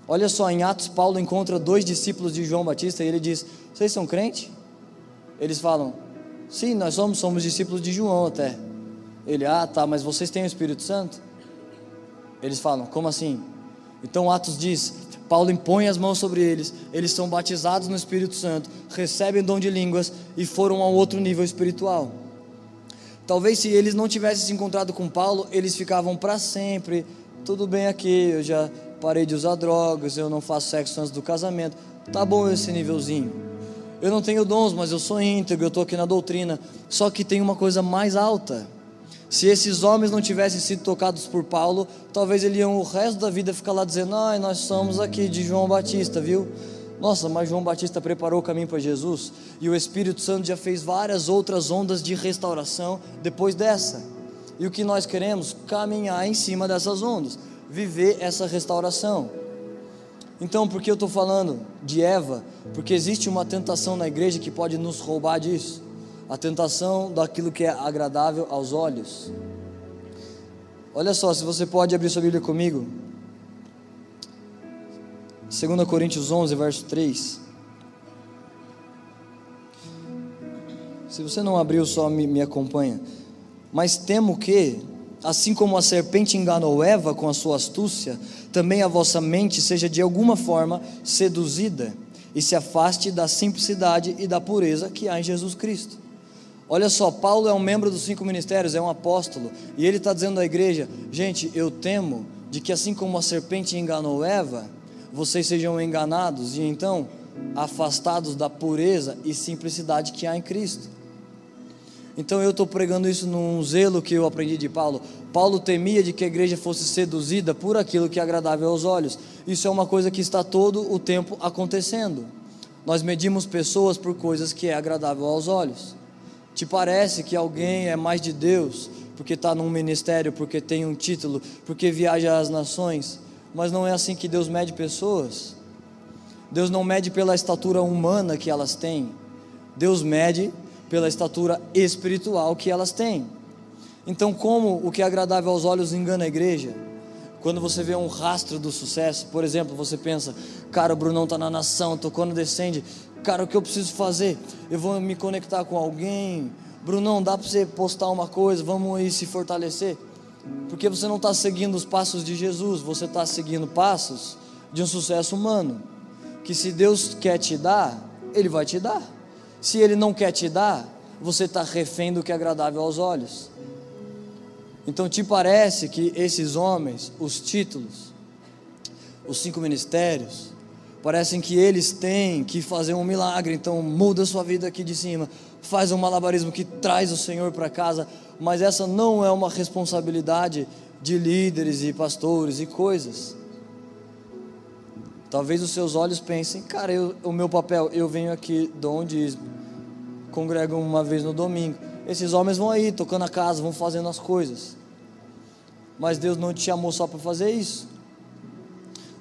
Olha só, em Atos, Paulo encontra dois discípulos de João Batista e ele diz: Vocês são crentes? Eles falam: Sim, nós somos, somos discípulos de João até. Ele, ah, tá, mas vocês têm o Espírito Santo? Eles falam: Como assim? Então Atos diz: Paulo impõe as mãos sobre eles, eles são batizados no Espírito Santo, recebem dom de línguas e foram a outro nível espiritual. Talvez se eles não tivessem se encontrado com Paulo, eles ficavam para sempre. Tudo bem aqui, eu já parei de usar drogas, eu não faço sexo antes do casamento. Tá bom esse nívelzinho. Eu não tenho dons, mas eu sou íntegro, eu estou aqui na doutrina. Só que tem uma coisa mais alta. Se esses homens não tivessem sido tocados por Paulo, talvez eles iam o resto da vida ficar lá dizendo: nós somos aqui de João Batista, viu? Nossa, mas João Batista preparou o caminho para Jesus e o Espírito Santo já fez várias outras ondas de restauração depois dessa. E o que nós queremos? Caminhar em cima dessas ondas, viver essa restauração. Então, por que eu estou falando de Eva? Porque existe uma tentação na igreja que pode nos roubar disso a tentação daquilo que é agradável aos olhos. Olha só, se você pode abrir sua Bíblia comigo, 2 Coríntios 11, verso 3. Se você não abriu, só me, me acompanha. Mas temo que, assim como a serpente enganou Eva com a sua astúcia, também a vossa mente seja de alguma forma seduzida e se afaste da simplicidade e da pureza que há em Jesus Cristo. Olha só, Paulo é um membro dos cinco ministérios, é um apóstolo, e ele está dizendo à igreja: gente, eu temo de que assim como a serpente enganou Eva, vocês sejam enganados e então afastados da pureza e simplicidade que há em Cristo. Então eu estou pregando isso num zelo que eu aprendi de Paulo. Paulo temia de que a igreja fosse seduzida por aquilo que é agradável aos olhos. Isso é uma coisa que está todo o tempo acontecendo. Nós medimos pessoas por coisas que é agradável aos olhos. Te parece que alguém é mais de Deus porque está num ministério, porque tem um título, porque viaja às nações mas não é assim que Deus mede pessoas. Deus não mede pela estatura humana que elas têm. Deus mede pela estatura espiritual que elas têm. Então, como o que é agradável aos olhos engana a igreja? Quando você vê um rastro do sucesso, por exemplo, você pensa, cara, o Brunão está na nação, tocando descende, cara, o que eu preciso fazer? Eu vou me conectar com alguém. Brunão, dá para você postar uma coisa, vamos aí se fortalecer? Porque você não está seguindo os passos de Jesus, você está seguindo passos de um sucesso humano. Que se Deus quer te dar, Ele vai te dar. Se Ele não quer te dar, você está refém do que é agradável aos olhos. Então, te parece que esses homens, os títulos, os cinco ministérios, parecem que eles têm que fazer um milagre. Então, muda sua vida aqui de cima, faz um malabarismo que traz o Senhor para casa. Mas essa não é uma responsabilidade de líderes e pastores e coisas. Talvez os seus olhos pensem, cara, eu, o meu papel, eu venho aqui, dou um dízimo, congrego uma vez no domingo esses homens vão aí tocando a casa, vão fazendo as coisas. Mas Deus não te chamou só para fazer isso.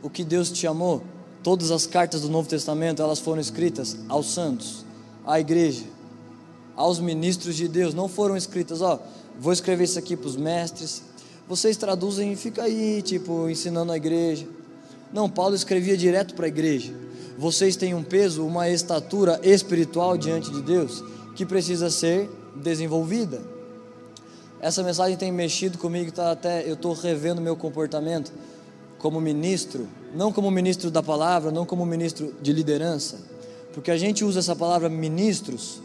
O que Deus te chamou, todas as cartas do Novo Testamento, elas foram escritas aos santos, à igreja, aos ministros de Deus. Não foram escritas, ó, vou escrever isso aqui para os mestres. Vocês traduzem e fica aí, tipo, ensinando a igreja. Não, Paulo escrevia direto para a igreja. Vocês têm um peso, uma estatura espiritual diante de Deus que precisa ser desenvolvida. Essa mensagem tem mexido comigo, tá até eu estou revendo meu comportamento como ministro, não como ministro da palavra, não como ministro de liderança, porque a gente usa essa palavra ministros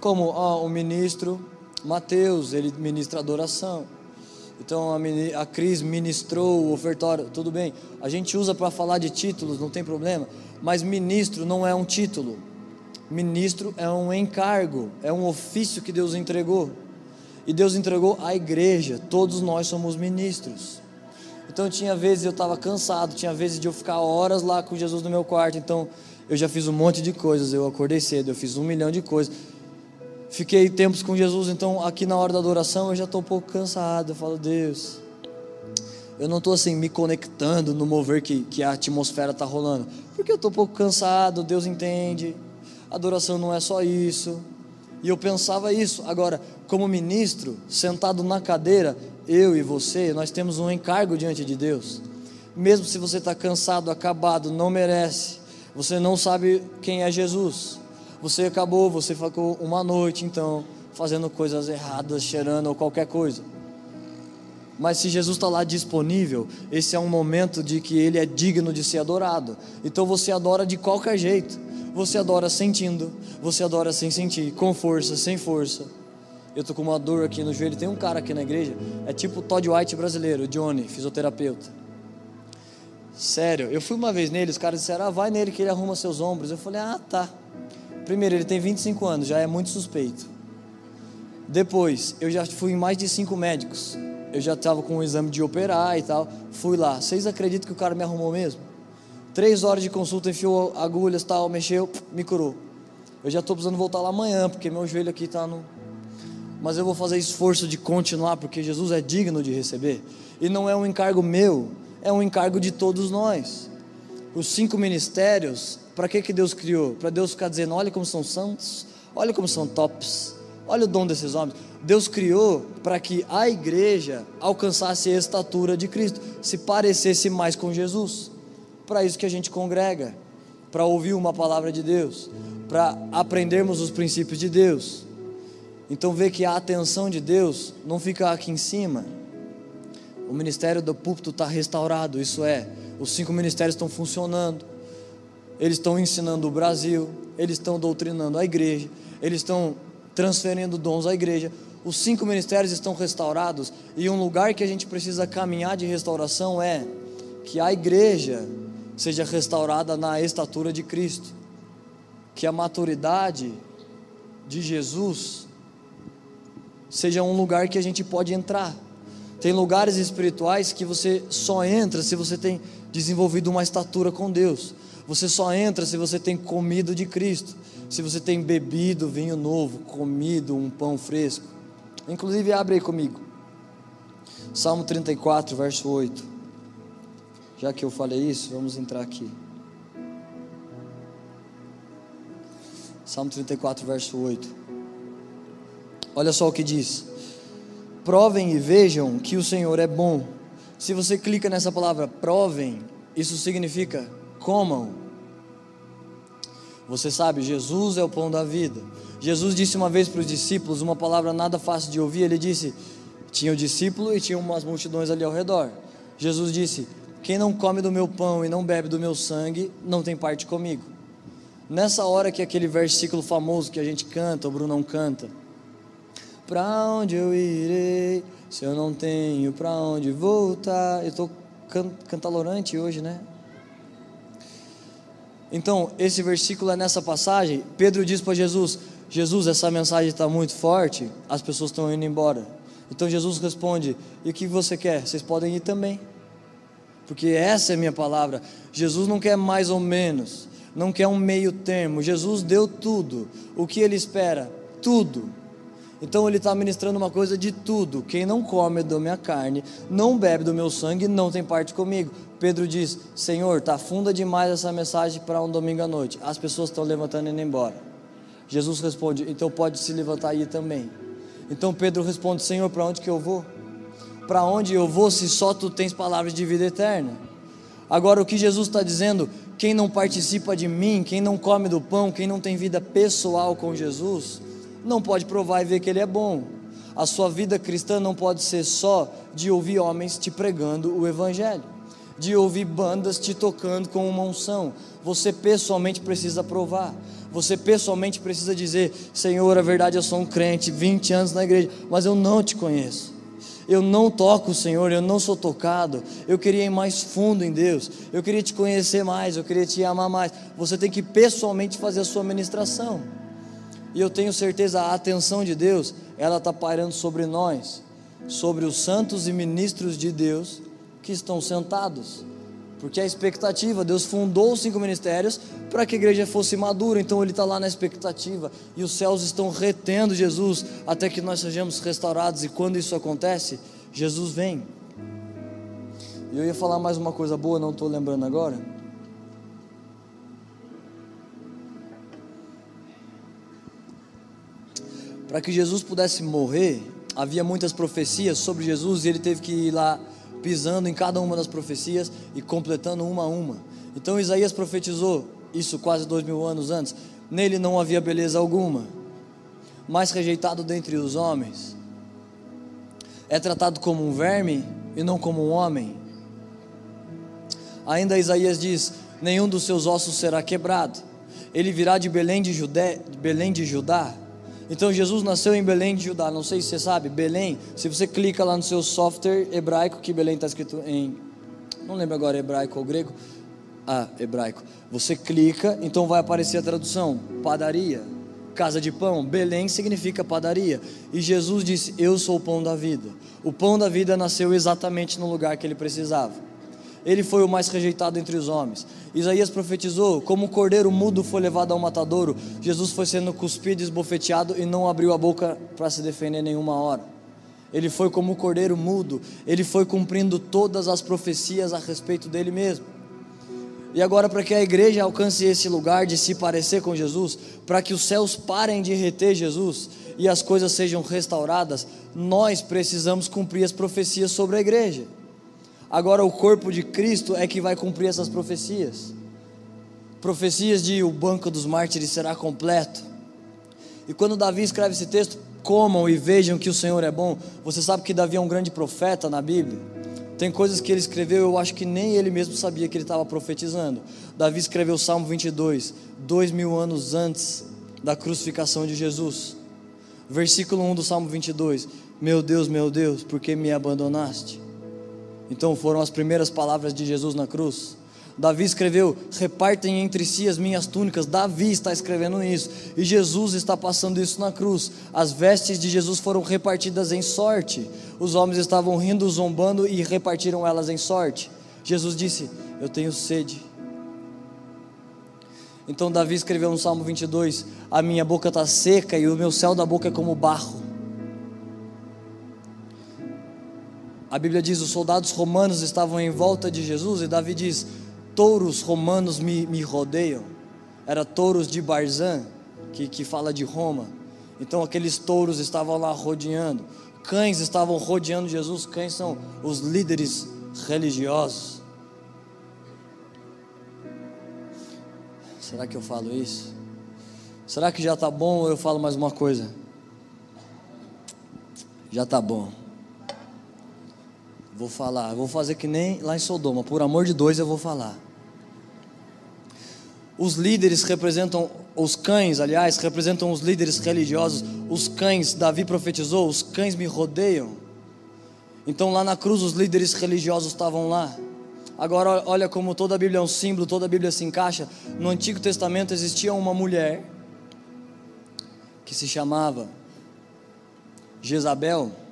como o ministro Mateus, ele ministra adoração. Então a, a Cris ministrou o ofertório, tudo bem. A gente usa para falar de títulos, não tem problema, mas ministro não é um título. Ministro é um encargo, é um ofício que Deus entregou. E Deus entregou à igreja, todos nós somos ministros. Então tinha vezes eu estava cansado, tinha vezes de eu ficar horas lá com Jesus no meu quarto. Então eu já fiz um monte de coisas, eu acordei cedo, eu fiz um milhão de coisas. Fiquei tempos com Jesus, então aqui na hora da adoração eu já estou um pouco cansado. Eu falo, Deus, eu não estou assim me conectando no mover que, que a atmosfera está rolando, porque eu estou um pouco cansado, Deus entende adoração não é só isso. E eu pensava isso. Agora, como ministro, sentado na cadeira, eu e você, nós temos um encargo diante de Deus. Mesmo se você está cansado, acabado, não merece, você não sabe quem é Jesus. Você acabou, você ficou uma noite então fazendo coisas erradas, cheirando ou qualquer coisa. Mas se Jesus está lá disponível, esse é um momento de que Ele é digno de ser adorado. Então você adora de qualquer jeito. Você adora sentindo, você adora sem sentir, com força, sem força. Eu tô com uma dor aqui no joelho. Tem um cara aqui na igreja, é tipo Todd White brasileiro, Johnny, fisioterapeuta. Sério, eu fui uma vez nele, os caras disseram: ah, vai nele que ele arruma seus ombros. Eu falei: ah, tá. Primeiro, ele tem 25 anos, já é muito suspeito. Depois, eu já fui em mais de cinco médicos. Eu já estava com o exame de operar e tal. Fui lá. Vocês acreditam que o cara me arrumou mesmo? Três horas de consulta, enfiou agulhas, tal, mexeu, me curou. Eu já estou precisando voltar lá amanhã, porque meu joelho aqui está no. Mas eu vou fazer esforço de continuar, porque Jesus é digno de receber. E não é um encargo meu, é um encargo de todos nós. Os cinco ministérios, para que, que Deus criou? Para Deus ficar dizendo: olha como são santos, olha como são tops, olha o dom desses homens. Deus criou para que a igreja alcançasse a estatura de Cristo, se parecesse mais com Jesus para isso que a gente congrega, para ouvir uma palavra de Deus, para aprendermos os princípios de Deus. Então vê que a atenção de Deus não fica aqui em cima. O ministério do púlpito está restaurado, isso é, os cinco ministérios estão funcionando. Eles estão ensinando o Brasil, eles estão doutrinando a igreja, eles estão transferindo dons à igreja. Os cinco ministérios estão restaurados e um lugar que a gente precisa caminhar de restauração é que a igreja seja restaurada na estatura de Cristo, que a maturidade de Jesus seja um lugar que a gente pode entrar. Tem lugares espirituais que você só entra se você tem desenvolvido uma estatura com Deus. Você só entra se você tem comido de Cristo, se você tem bebido vinho novo, comido um pão fresco. Inclusive, abre aí comigo. Salmo 34, verso 8. Já que eu falei isso, vamos entrar aqui. Salmo 34, verso 8. Olha só o que diz: Provem e vejam que o Senhor é bom. Se você clica nessa palavra provem, isso significa comam. Você sabe, Jesus é o pão da vida. Jesus disse uma vez para os discípulos uma palavra nada fácil de ouvir. Ele disse: tinha o discípulo e tinha umas multidões ali ao redor. Jesus disse: Quem não come do meu pão e não bebe do meu sangue, não tem parte comigo. Nessa hora que aquele versículo famoso que a gente canta, o Bruno não canta, Pra onde eu irei se eu não tenho pra onde voltar? Eu estou can cantalorante hoje, né? Então, esse versículo é nessa passagem. Pedro diz para Jesus: Jesus, essa mensagem está muito forte, as pessoas estão indo embora. Então Jesus responde: E o que você quer? Vocês podem ir também. Porque essa é a minha palavra. Jesus não quer mais ou menos, não quer um meio termo. Jesus deu tudo. O que ele espera? Tudo. Então ele está ministrando uma coisa de tudo. Quem não come da minha carne, não bebe do meu sangue, não tem parte comigo. Pedro diz: Senhor, está funda demais essa mensagem para um domingo à noite. As pessoas estão levantando e indo embora. Jesus responde: Então pode se levantar aí também. Então Pedro responde: Senhor, para onde que eu vou? Para onde eu vou se só tu tens palavras de vida eterna? Agora, o que Jesus está dizendo, quem não participa de mim, quem não come do pão, quem não tem vida pessoal com Jesus, não pode provar e ver que Ele é bom. A sua vida cristã não pode ser só de ouvir homens te pregando o Evangelho, de ouvir bandas te tocando com uma unção. Você pessoalmente precisa provar. Você pessoalmente precisa dizer: Senhor, a verdade eu sou um crente, 20 anos na igreja, mas eu não te conheço. Eu não toco o Senhor, eu não sou tocado. Eu queria ir mais fundo em Deus. Eu queria te conhecer mais, eu queria te amar mais. Você tem que pessoalmente fazer a sua ministração. E eu tenho certeza a atenção de Deus, ela está pairando sobre nós, sobre os santos e ministros de Deus que estão sentados. Porque a expectativa, Deus fundou os cinco ministérios para que a igreja fosse madura, então Ele está lá na expectativa, e os céus estão retendo Jesus até que nós sejamos restaurados, e quando isso acontece, Jesus vem. E eu ia falar mais uma coisa boa, não estou lembrando agora. Para que Jesus pudesse morrer, havia muitas profecias sobre Jesus e ele teve que ir lá pisando em cada uma das profecias e completando uma a uma. Então Isaías profetizou isso quase dois mil anos antes. Nele não havia beleza alguma, mais rejeitado dentre os homens. É tratado como um verme e não como um homem. Ainda Isaías diz: nenhum dos seus ossos será quebrado. Ele virá de Belém de, Judé, Belém de Judá então Jesus nasceu em Belém de Judá. Não sei se você sabe, Belém. Se você clica lá no seu software hebraico, que Belém está escrito em. Não lembro agora hebraico ou grego. Ah, hebraico. Você clica, então vai aparecer a tradução: padaria, casa de pão. Belém significa padaria. E Jesus disse: Eu sou o pão da vida. O pão da vida nasceu exatamente no lugar que ele precisava ele foi o mais rejeitado entre os homens. Isaías profetizou: como o cordeiro mudo foi levado ao matadouro, Jesus foi sendo cuspido e esbofeteado e não abriu a boca para se defender nenhuma hora. Ele foi como o cordeiro mudo, ele foi cumprindo todas as profecias a respeito dele mesmo. E agora, para que a igreja alcance esse lugar de se parecer com Jesus, para que os céus parem de reter Jesus e as coisas sejam restauradas, nós precisamos cumprir as profecias sobre a igreja. Agora o corpo de Cristo é que vai cumprir essas profecias. Profecias de o banco dos mártires será completo. E quando Davi escreve esse texto, comam e vejam que o Senhor é bom. Você sabe que Davi é um grande profeta na Bíblia. Tem coisas que ele escreveu, eu acho que nem ele mesmo sabia que ele estava profetizando. Davi escreveu o Salmo 22, dois mil anos antes da crucificação de Jesus. Versículo 1 do Salmo 22: Meu Deus, meu Deus, por que me abandonaste? Então foram as primeiras palavras de Jesus na cruz. Davi escreveu: repartem entre si as minhas túnicas. Davi está escrevendo isso. E Jesus está passando isso na cruz. As vestes de Jesus foram repartidas em sorte. Os homens estavam rindo, zombando e repartiram elas em sorte. Jesus disse: Eu tenho sede. Então Davi escreveu no Salmo 22: A minha boca está seca e o meu céu da boca é como barro. A Bíblia diz: os soldados romanos estavam em volta de Jesus, e Davi diz: touros romanos me, me rodeiam. Era touros de Barzan, que, que fala de Roma. Então aqueles touros estavam lá rodeando, cães estavam rodeando Jesus. Cães são os líderes religiosos. Será que eu falo isso? Será que já está bom ou eu falo mais uma coisa? Já está bom. Vou falar, vou fazer que nem lá em Sodoma, por amor de dois eu vou falar. Os líderes representam, os cães, aliás, representam os líderes religiosos. Os cães, Davi profetizou: os cães me rodeiam. Então lá na cruz os líderes religiosos estavam lá. Agora olha como toda a Bíblia é um símbolo, toda a Bíblia se encaixa. No Antigo Testamento existia uma mulher que se chamava Jezabel.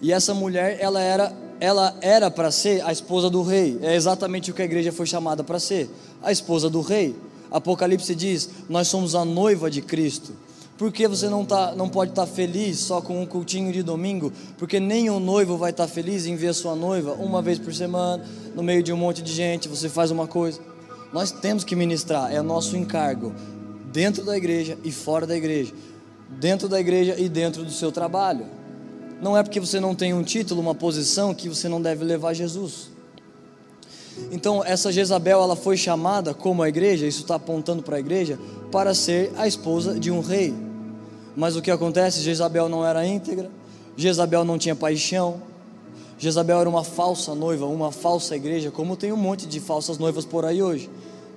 E essa mulher, ela era ela era para ser a esposa do rei. É exatamente o que a igreja foi chamada para ser, a esposa do rei. Apocalipse diz: "Nós somos a noiva de Cristo". Por que você não, tá, não pode estar tá feliz só com um cultinho de domingo? Porque nem o noivo vai estar tá feliz em ver a sua noiva uma vez por semana, no meio de um monte de gente, você faz uma coisa. Nós temos que ministrar, é nosso encargo, dentro da igreja e fora da igreja, dentro da igreja e dentro do seu trabalho. Não é porque você não tem um título, uma posição, que você não deve levar Jesus. Então, essa Jezabel, ela foi chamada como a igreja, isso está apontando para a igreja, para ser a esposa de um rei. Mas o que acontece? Jezabel não era íntegra, Jezabel não tinha paixão, Jezabel era uma falsa noiva, uma falsa igreja, como tem um monte de falsas noivas por aí hoje.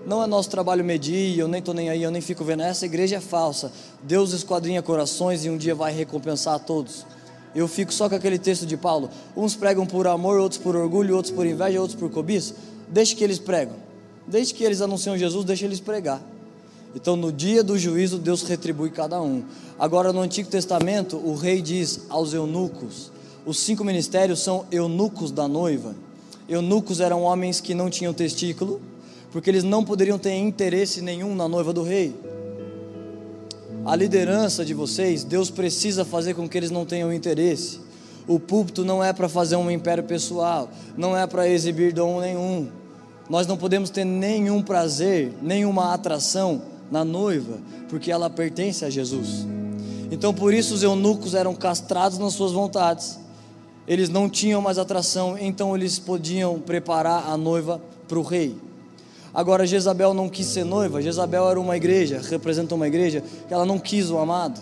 Não é nosso trabalho medir, eu nem estou nem aí, eu nem fico vendo, essa igreja é falsa. Deus esquadrinha corações e um dia vai recompensar a todos. Eu fico só com aquele texto de Paulo. Uns pregam por amor, outros por orgulho, outros por inveja, outros por cobiça. Deixe que eles pregam. Desde que eles anunciam Jesus, deixe eles pregar. Então, no dia do juízo, Deus retribui cada um. Agora, no Antigo Testamento, o rei diz aos eunucos: os cinco ministérios são eunucos da noiva. Eunucos eram homens que não tinham testículo, porque eles não poderiam ter interesse nenhum na noiva do rei. A liderança de vocês, Deus precisa fazer com que eles não tenham interesse. O púlpito não é para fazer um império pessoal, não é para exibir dom nenhum. Nós não podemos ter nenhum prazer, nenhuma atração na noiva, porque ela pertence a Jesus. Então por isso os eunucos eram castrados nas suas vontades. Eles não tinham mais atração, então eles podiam preparar a noiva para o rei. Agora Jezabel não quis ser noiva, Jezabel era uma igreja, representa uma igreja, que ela não quis o amado.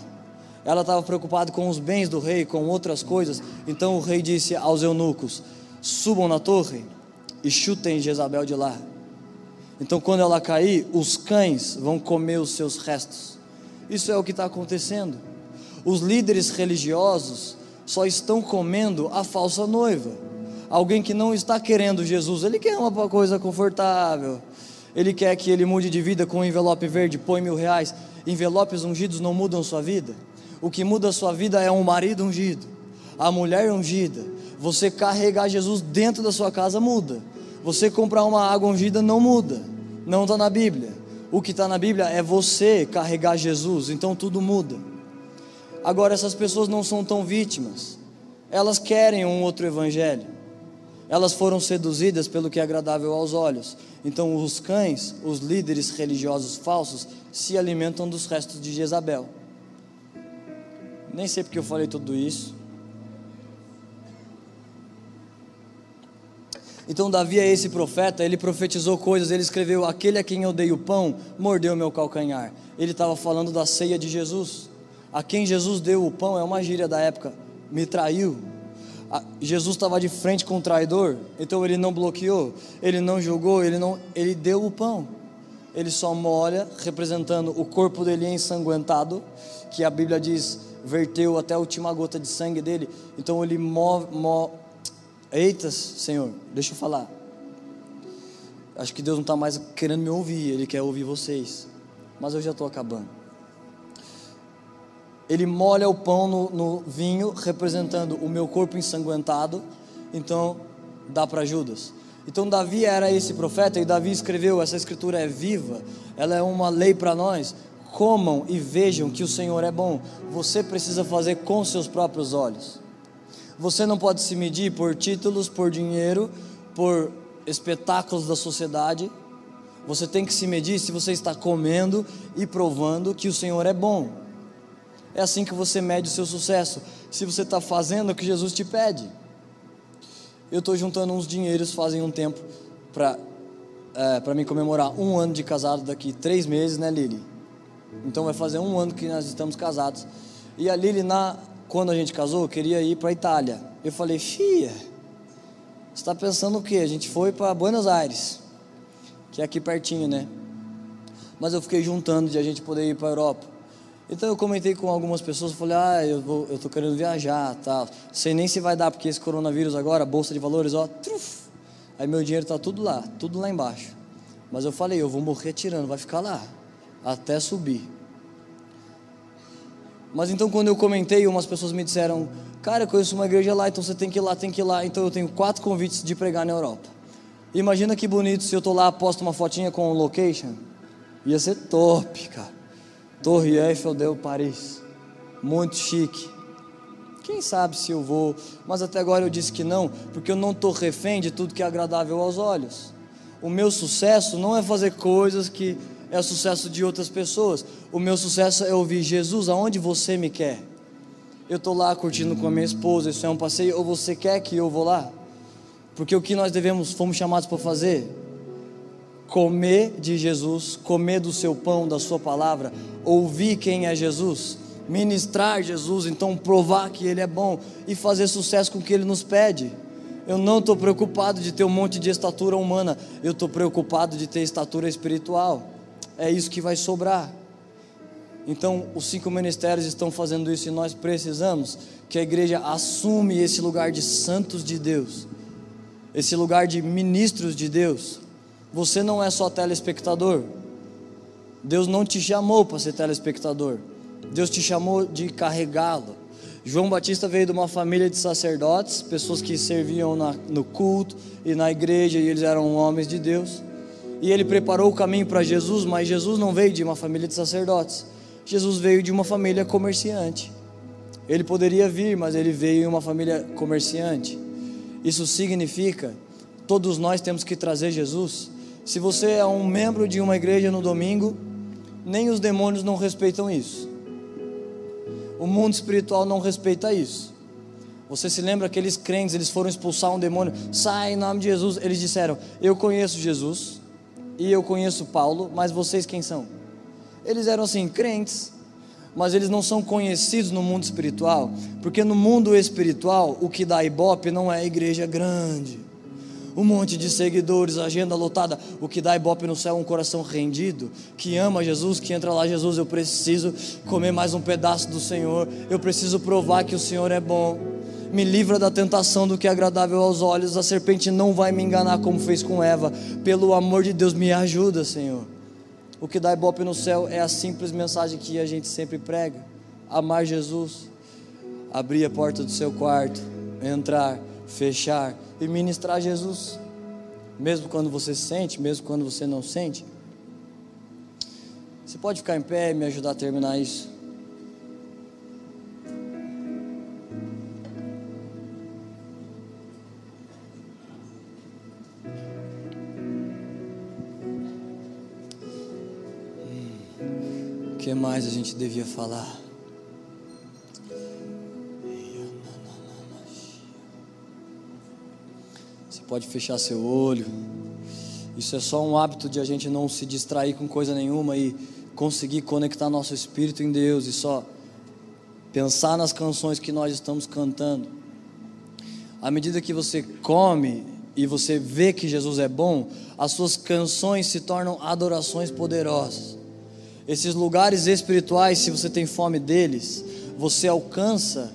Ela estava preocupada com os bens do rei, com outras coisas. Então o rei disse aos eunucos: subam na torre e chutem Jezabel de lá. Então, quando ela cair, os cães vão comer os seus restos. Isso é o que está acontecendo. Os líderes religiosos só estão comendo a falsa noiva. Alguém que não está querendo Jesus, ele quer uma coisa confortável. Ele quer que ele mude de vida com um envelope verde, põe mil reais. Envelopes ungidos não mudam sua vida. O que muda a sua vida é um marido ungido, a mulher ungida. Você carregar Jesus dentro da sua casa muda. Você comprar uma água ungida não muda. Não está na Bíblia. O que está na Bíblia é você carregar Jesus. Então tudo muda. Agora essas pessoas não são tão vítimas. Elas querem um outro evangelho. Elas foram seduzidas pelo que é agradável aos olhos. Então os cães, os líderes religiosos falsos, se alimentam dos restos de Jezabel. Nem sei porque eu falei tudo isso. Então Davi é esse profeta, ele profetizou coisas, ele escreveu: Aquele a quem eu dei o pão, mordeu meu calcanhar. Ele estava falando da ceia de Jesus. A quem Jesus deu o pão é uma gíria da época, me traiu. Jesus estava de frente com o traidor, então ele não bloqueou, ele não julgou, ele não, ele deu o pão. Ele só molha, representando o corpo dele ensanguentado, que a Bíblia diz verteu até a última gota de sangue dele. Então ele move. move Eita, Senhor, deixa eu falar. Acho que Deus não está mais querendo me ouvir, Ele quer ouvir vocês. Mas eu já estou acabando. Ele molha o pão no, no vinho, representando o meu corpo ensanguentado. Então, dá para Judas. Então Davi era esse profeta e Davi escreveu, essa escritura é viva, ela é uma lei para nós comam e vejam que o Senhor é bom. Você precisa fazer com seus próprios olhos. Você não pode se medir por títulos, por dinheiro, por espetáculos da sociedade. Você tem que se medir se você está comendo e provando que o Senhor é bom. É assim que você mede o seu sucesso. Se você está fazendo o que Jesus te pede. Eu estou juntando uns dinheiros fazem um tempo para é, para me comemorar um ano de casado daqui três meses, né, Lili? Então vai fazer um ano que nós estamos casados. E a Lili, na, quando a gente casou, queria ir para a Itália. Eu falei, fia, você está pensando o quê? A gente foi para Buenos Aires, que é aqui pertinho, né? Mas eu fiquei juntando de a gente poder ir para a Europa. Então eu comentei com algumas pessoas, falei, ah, eu, eu tô querendo viajar, tal. Sei nem se vai dar, porque esse coronavírus agora, bolsa de valores, ó, truf, Aí meu dinheiro está tudo lá, tudo lá embaixo. Mas eu falei, eu vou morrer tirando, vai ficar lá, até subir. Mas então quando eu comentei, umas pessoas me disseram, cara, eu conheço uma igreja lá, então você tem que ir lá, tem que ir lá. Então eu tenho quatro convites de pregar na Europa. Imagina que bonito se eu tô lá, posto uma fotinha com o location. Ia ser top, cara. Torre Eiffel deu Paris. Muito chique. Quem sabe se eu vou, mas até agora eu disse que não, porque eu não estou refém de tudo que é agradável aos olhos. O meu sucesso não é fazer coisas que é sucesso de outras pessoas. O meu sucesso é ouvir Jesus, aonde você me quer? Eu estou lá curtindo com a minha esposa, isso é um passeio, ou você quer que eu vou lá? Porque o que nós devemos, fomos chamados para fazer? Comer de Jesus, comer do seu pão, da sua palavra, ouvir quem é Jesus ministrar Jesus, então provar que Ele é bom e fazer sucesso com o que Ele nos pede. Eu não estou preocupado de ter um monte de estatura humana, eu estou preocupado de ter estatura espiritual. É isso que vai sobrar. Então, os cinco ministérios estão fazendo isso e nós precisamos que a igreja assume esse lugar de santos de Deus, esse lugar de ministros de Deus. Você não é só telespectador. Deus não te chamou para ser telespectador. Deus te chamou de carregá-lo. João Batista veio de uma família de sacerdotes, pessoas que serviam na, no culto e na igreja, e eles eram homens de Deus. E ele preparou o caminho para Jesus, mas Jesus não veio de uma família de sacerdotes. Jesus veio de uma família comerciante. Ele poderia vir, mas ele veio em uma família comerciante. Isso significa todos nós temos que trazer Jesus. Se você é um membro de uma igreja no domingo, nem os demônios não respeitam isso. O mundo espiritual não respeita isso. Você se lembra aqueles crentes, eles foram expulsar um demônio, sai em nome de Jesus. Eles disseram: Eu conheço Jesus e eu conheço Paulo, mas vocês quem são? Eles eram assim, crentes, mas eles não são conhecidos no mundo espiritual, porque no mundo espiritual o que dá ibope não é a igreja grande um monte de seguidores, agenda lotada. O que dá ibope no céu é um coração rendido, que ama Jesus, que entra lá, Jesus, eu preciso comer mais um pedaço do Senhor, eu preciso provar que o Senhor é bom. Me livra da tentação do que é agradável aos olhos, a serpente não vai me enganar como fez com Eva. Pelo amor de Deus, me ajuda, Senhor. O que dá ibope no céu é a simples mensagem que a gente sempre prega: amar Jesus, abrir a porta do seu quarto, entrar, fechar e ministrar Jesus, mesmo quando você sente, mesmo quando você não sente. Você pode ficar em pé e me ajudar a terminar isso? O que mais a gente devia falar? Pode fechar seu olho. Isso é só um hábito de a gente não se distrair com coisa nenhuma e conseguir conectar nosso espírito em Deus e só pensar nas canções que nós estamos cantando. À medida que você come e você vê que Jesus é bom, as suas canções se tornam adorações poderosas. Esses lugares espirituais, se você tem fome deles, você alcança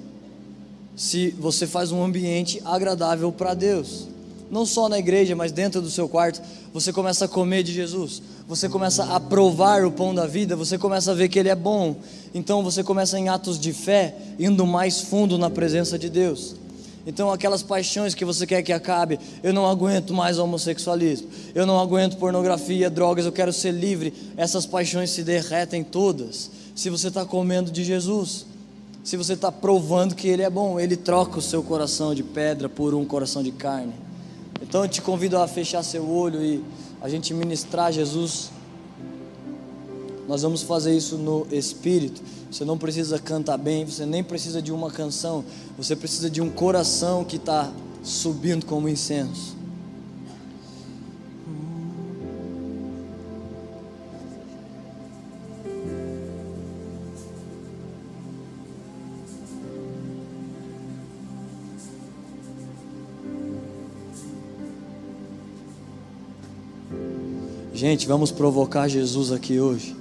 se você faz um ambiente agradável para Deus não só na igreja, mas dentro do seu quarto, você começa a comer de Jesus, você começa a provar o pão da vida, você começa a ver que Ele é bom, então você começa em atos de fé, indo mais fundo na presença de Deus. Então, aquelas paixões que você quer que acabe, eu não aguento mais homossexualismo, eu não aguento pornografia, drogas, eu quero ser livre. Essas paixões se derretem todas se você está comendo de Jesus, se você está provando que Ele é bom, Ele troca o seu coração de pedra por um coração de carne. Então eu te convido a fechar seu olho e a gente ministrar Jesus. Nós vamos fazer isso no espírito. Você não precisa cantar bem, você nem precisa de uma canção. Você precisa de um coração que está subindo como incenso. Gente, vamos provocar Jesus aqui hoje.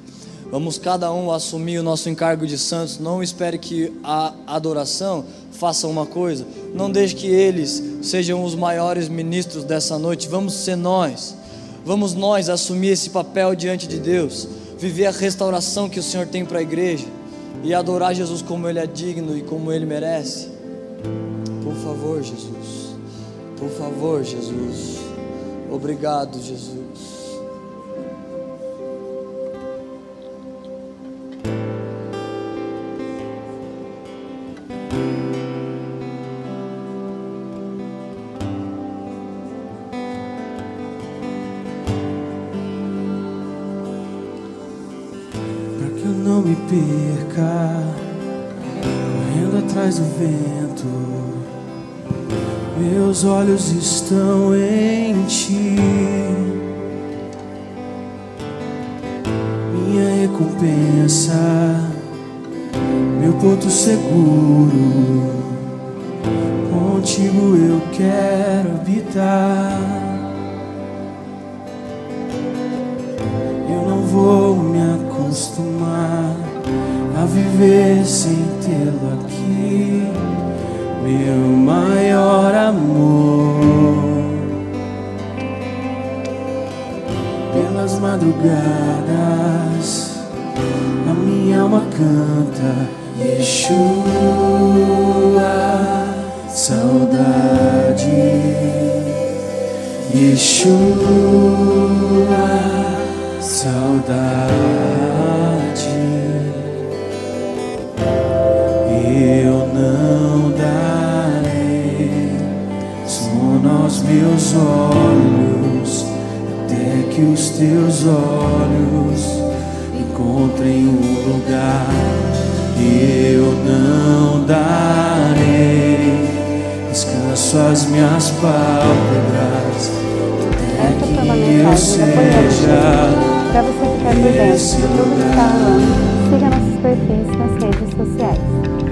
Vamos cada um assumir o nosso encargo de santos. Não espere que a adoração faça uma coisa. Não deixe que eles sejam os maiores ministros dessa noite. Vamos ser nós. Vamos nós assumir esse papel diante de Deus. Viver a restauração que o Senhor tem para a igreja. E adorar Jesus como Ele é digno e como Ele merece. Por favor, Jesus. Por favor, Jesus. Obrigado, Jesus. Perca, correndo atrás do vento. Meus olhos estão em ti. Minha recompensa, meu ponto seguro. Contigo eu quero habitar. Viver sem tê-lo aqui, meu maior amor. Pelas madrugadas, a minha alma canta, Yeshua, saudade, Yeshua, saudade. Olhos, até que os teus olhos encontrem um lugar. Eu não darei descanso às minhas pálpebras, até que eu seja. Para você ficar por dentro de tudo que está rolando, siga nossos perfis nas redes sociais.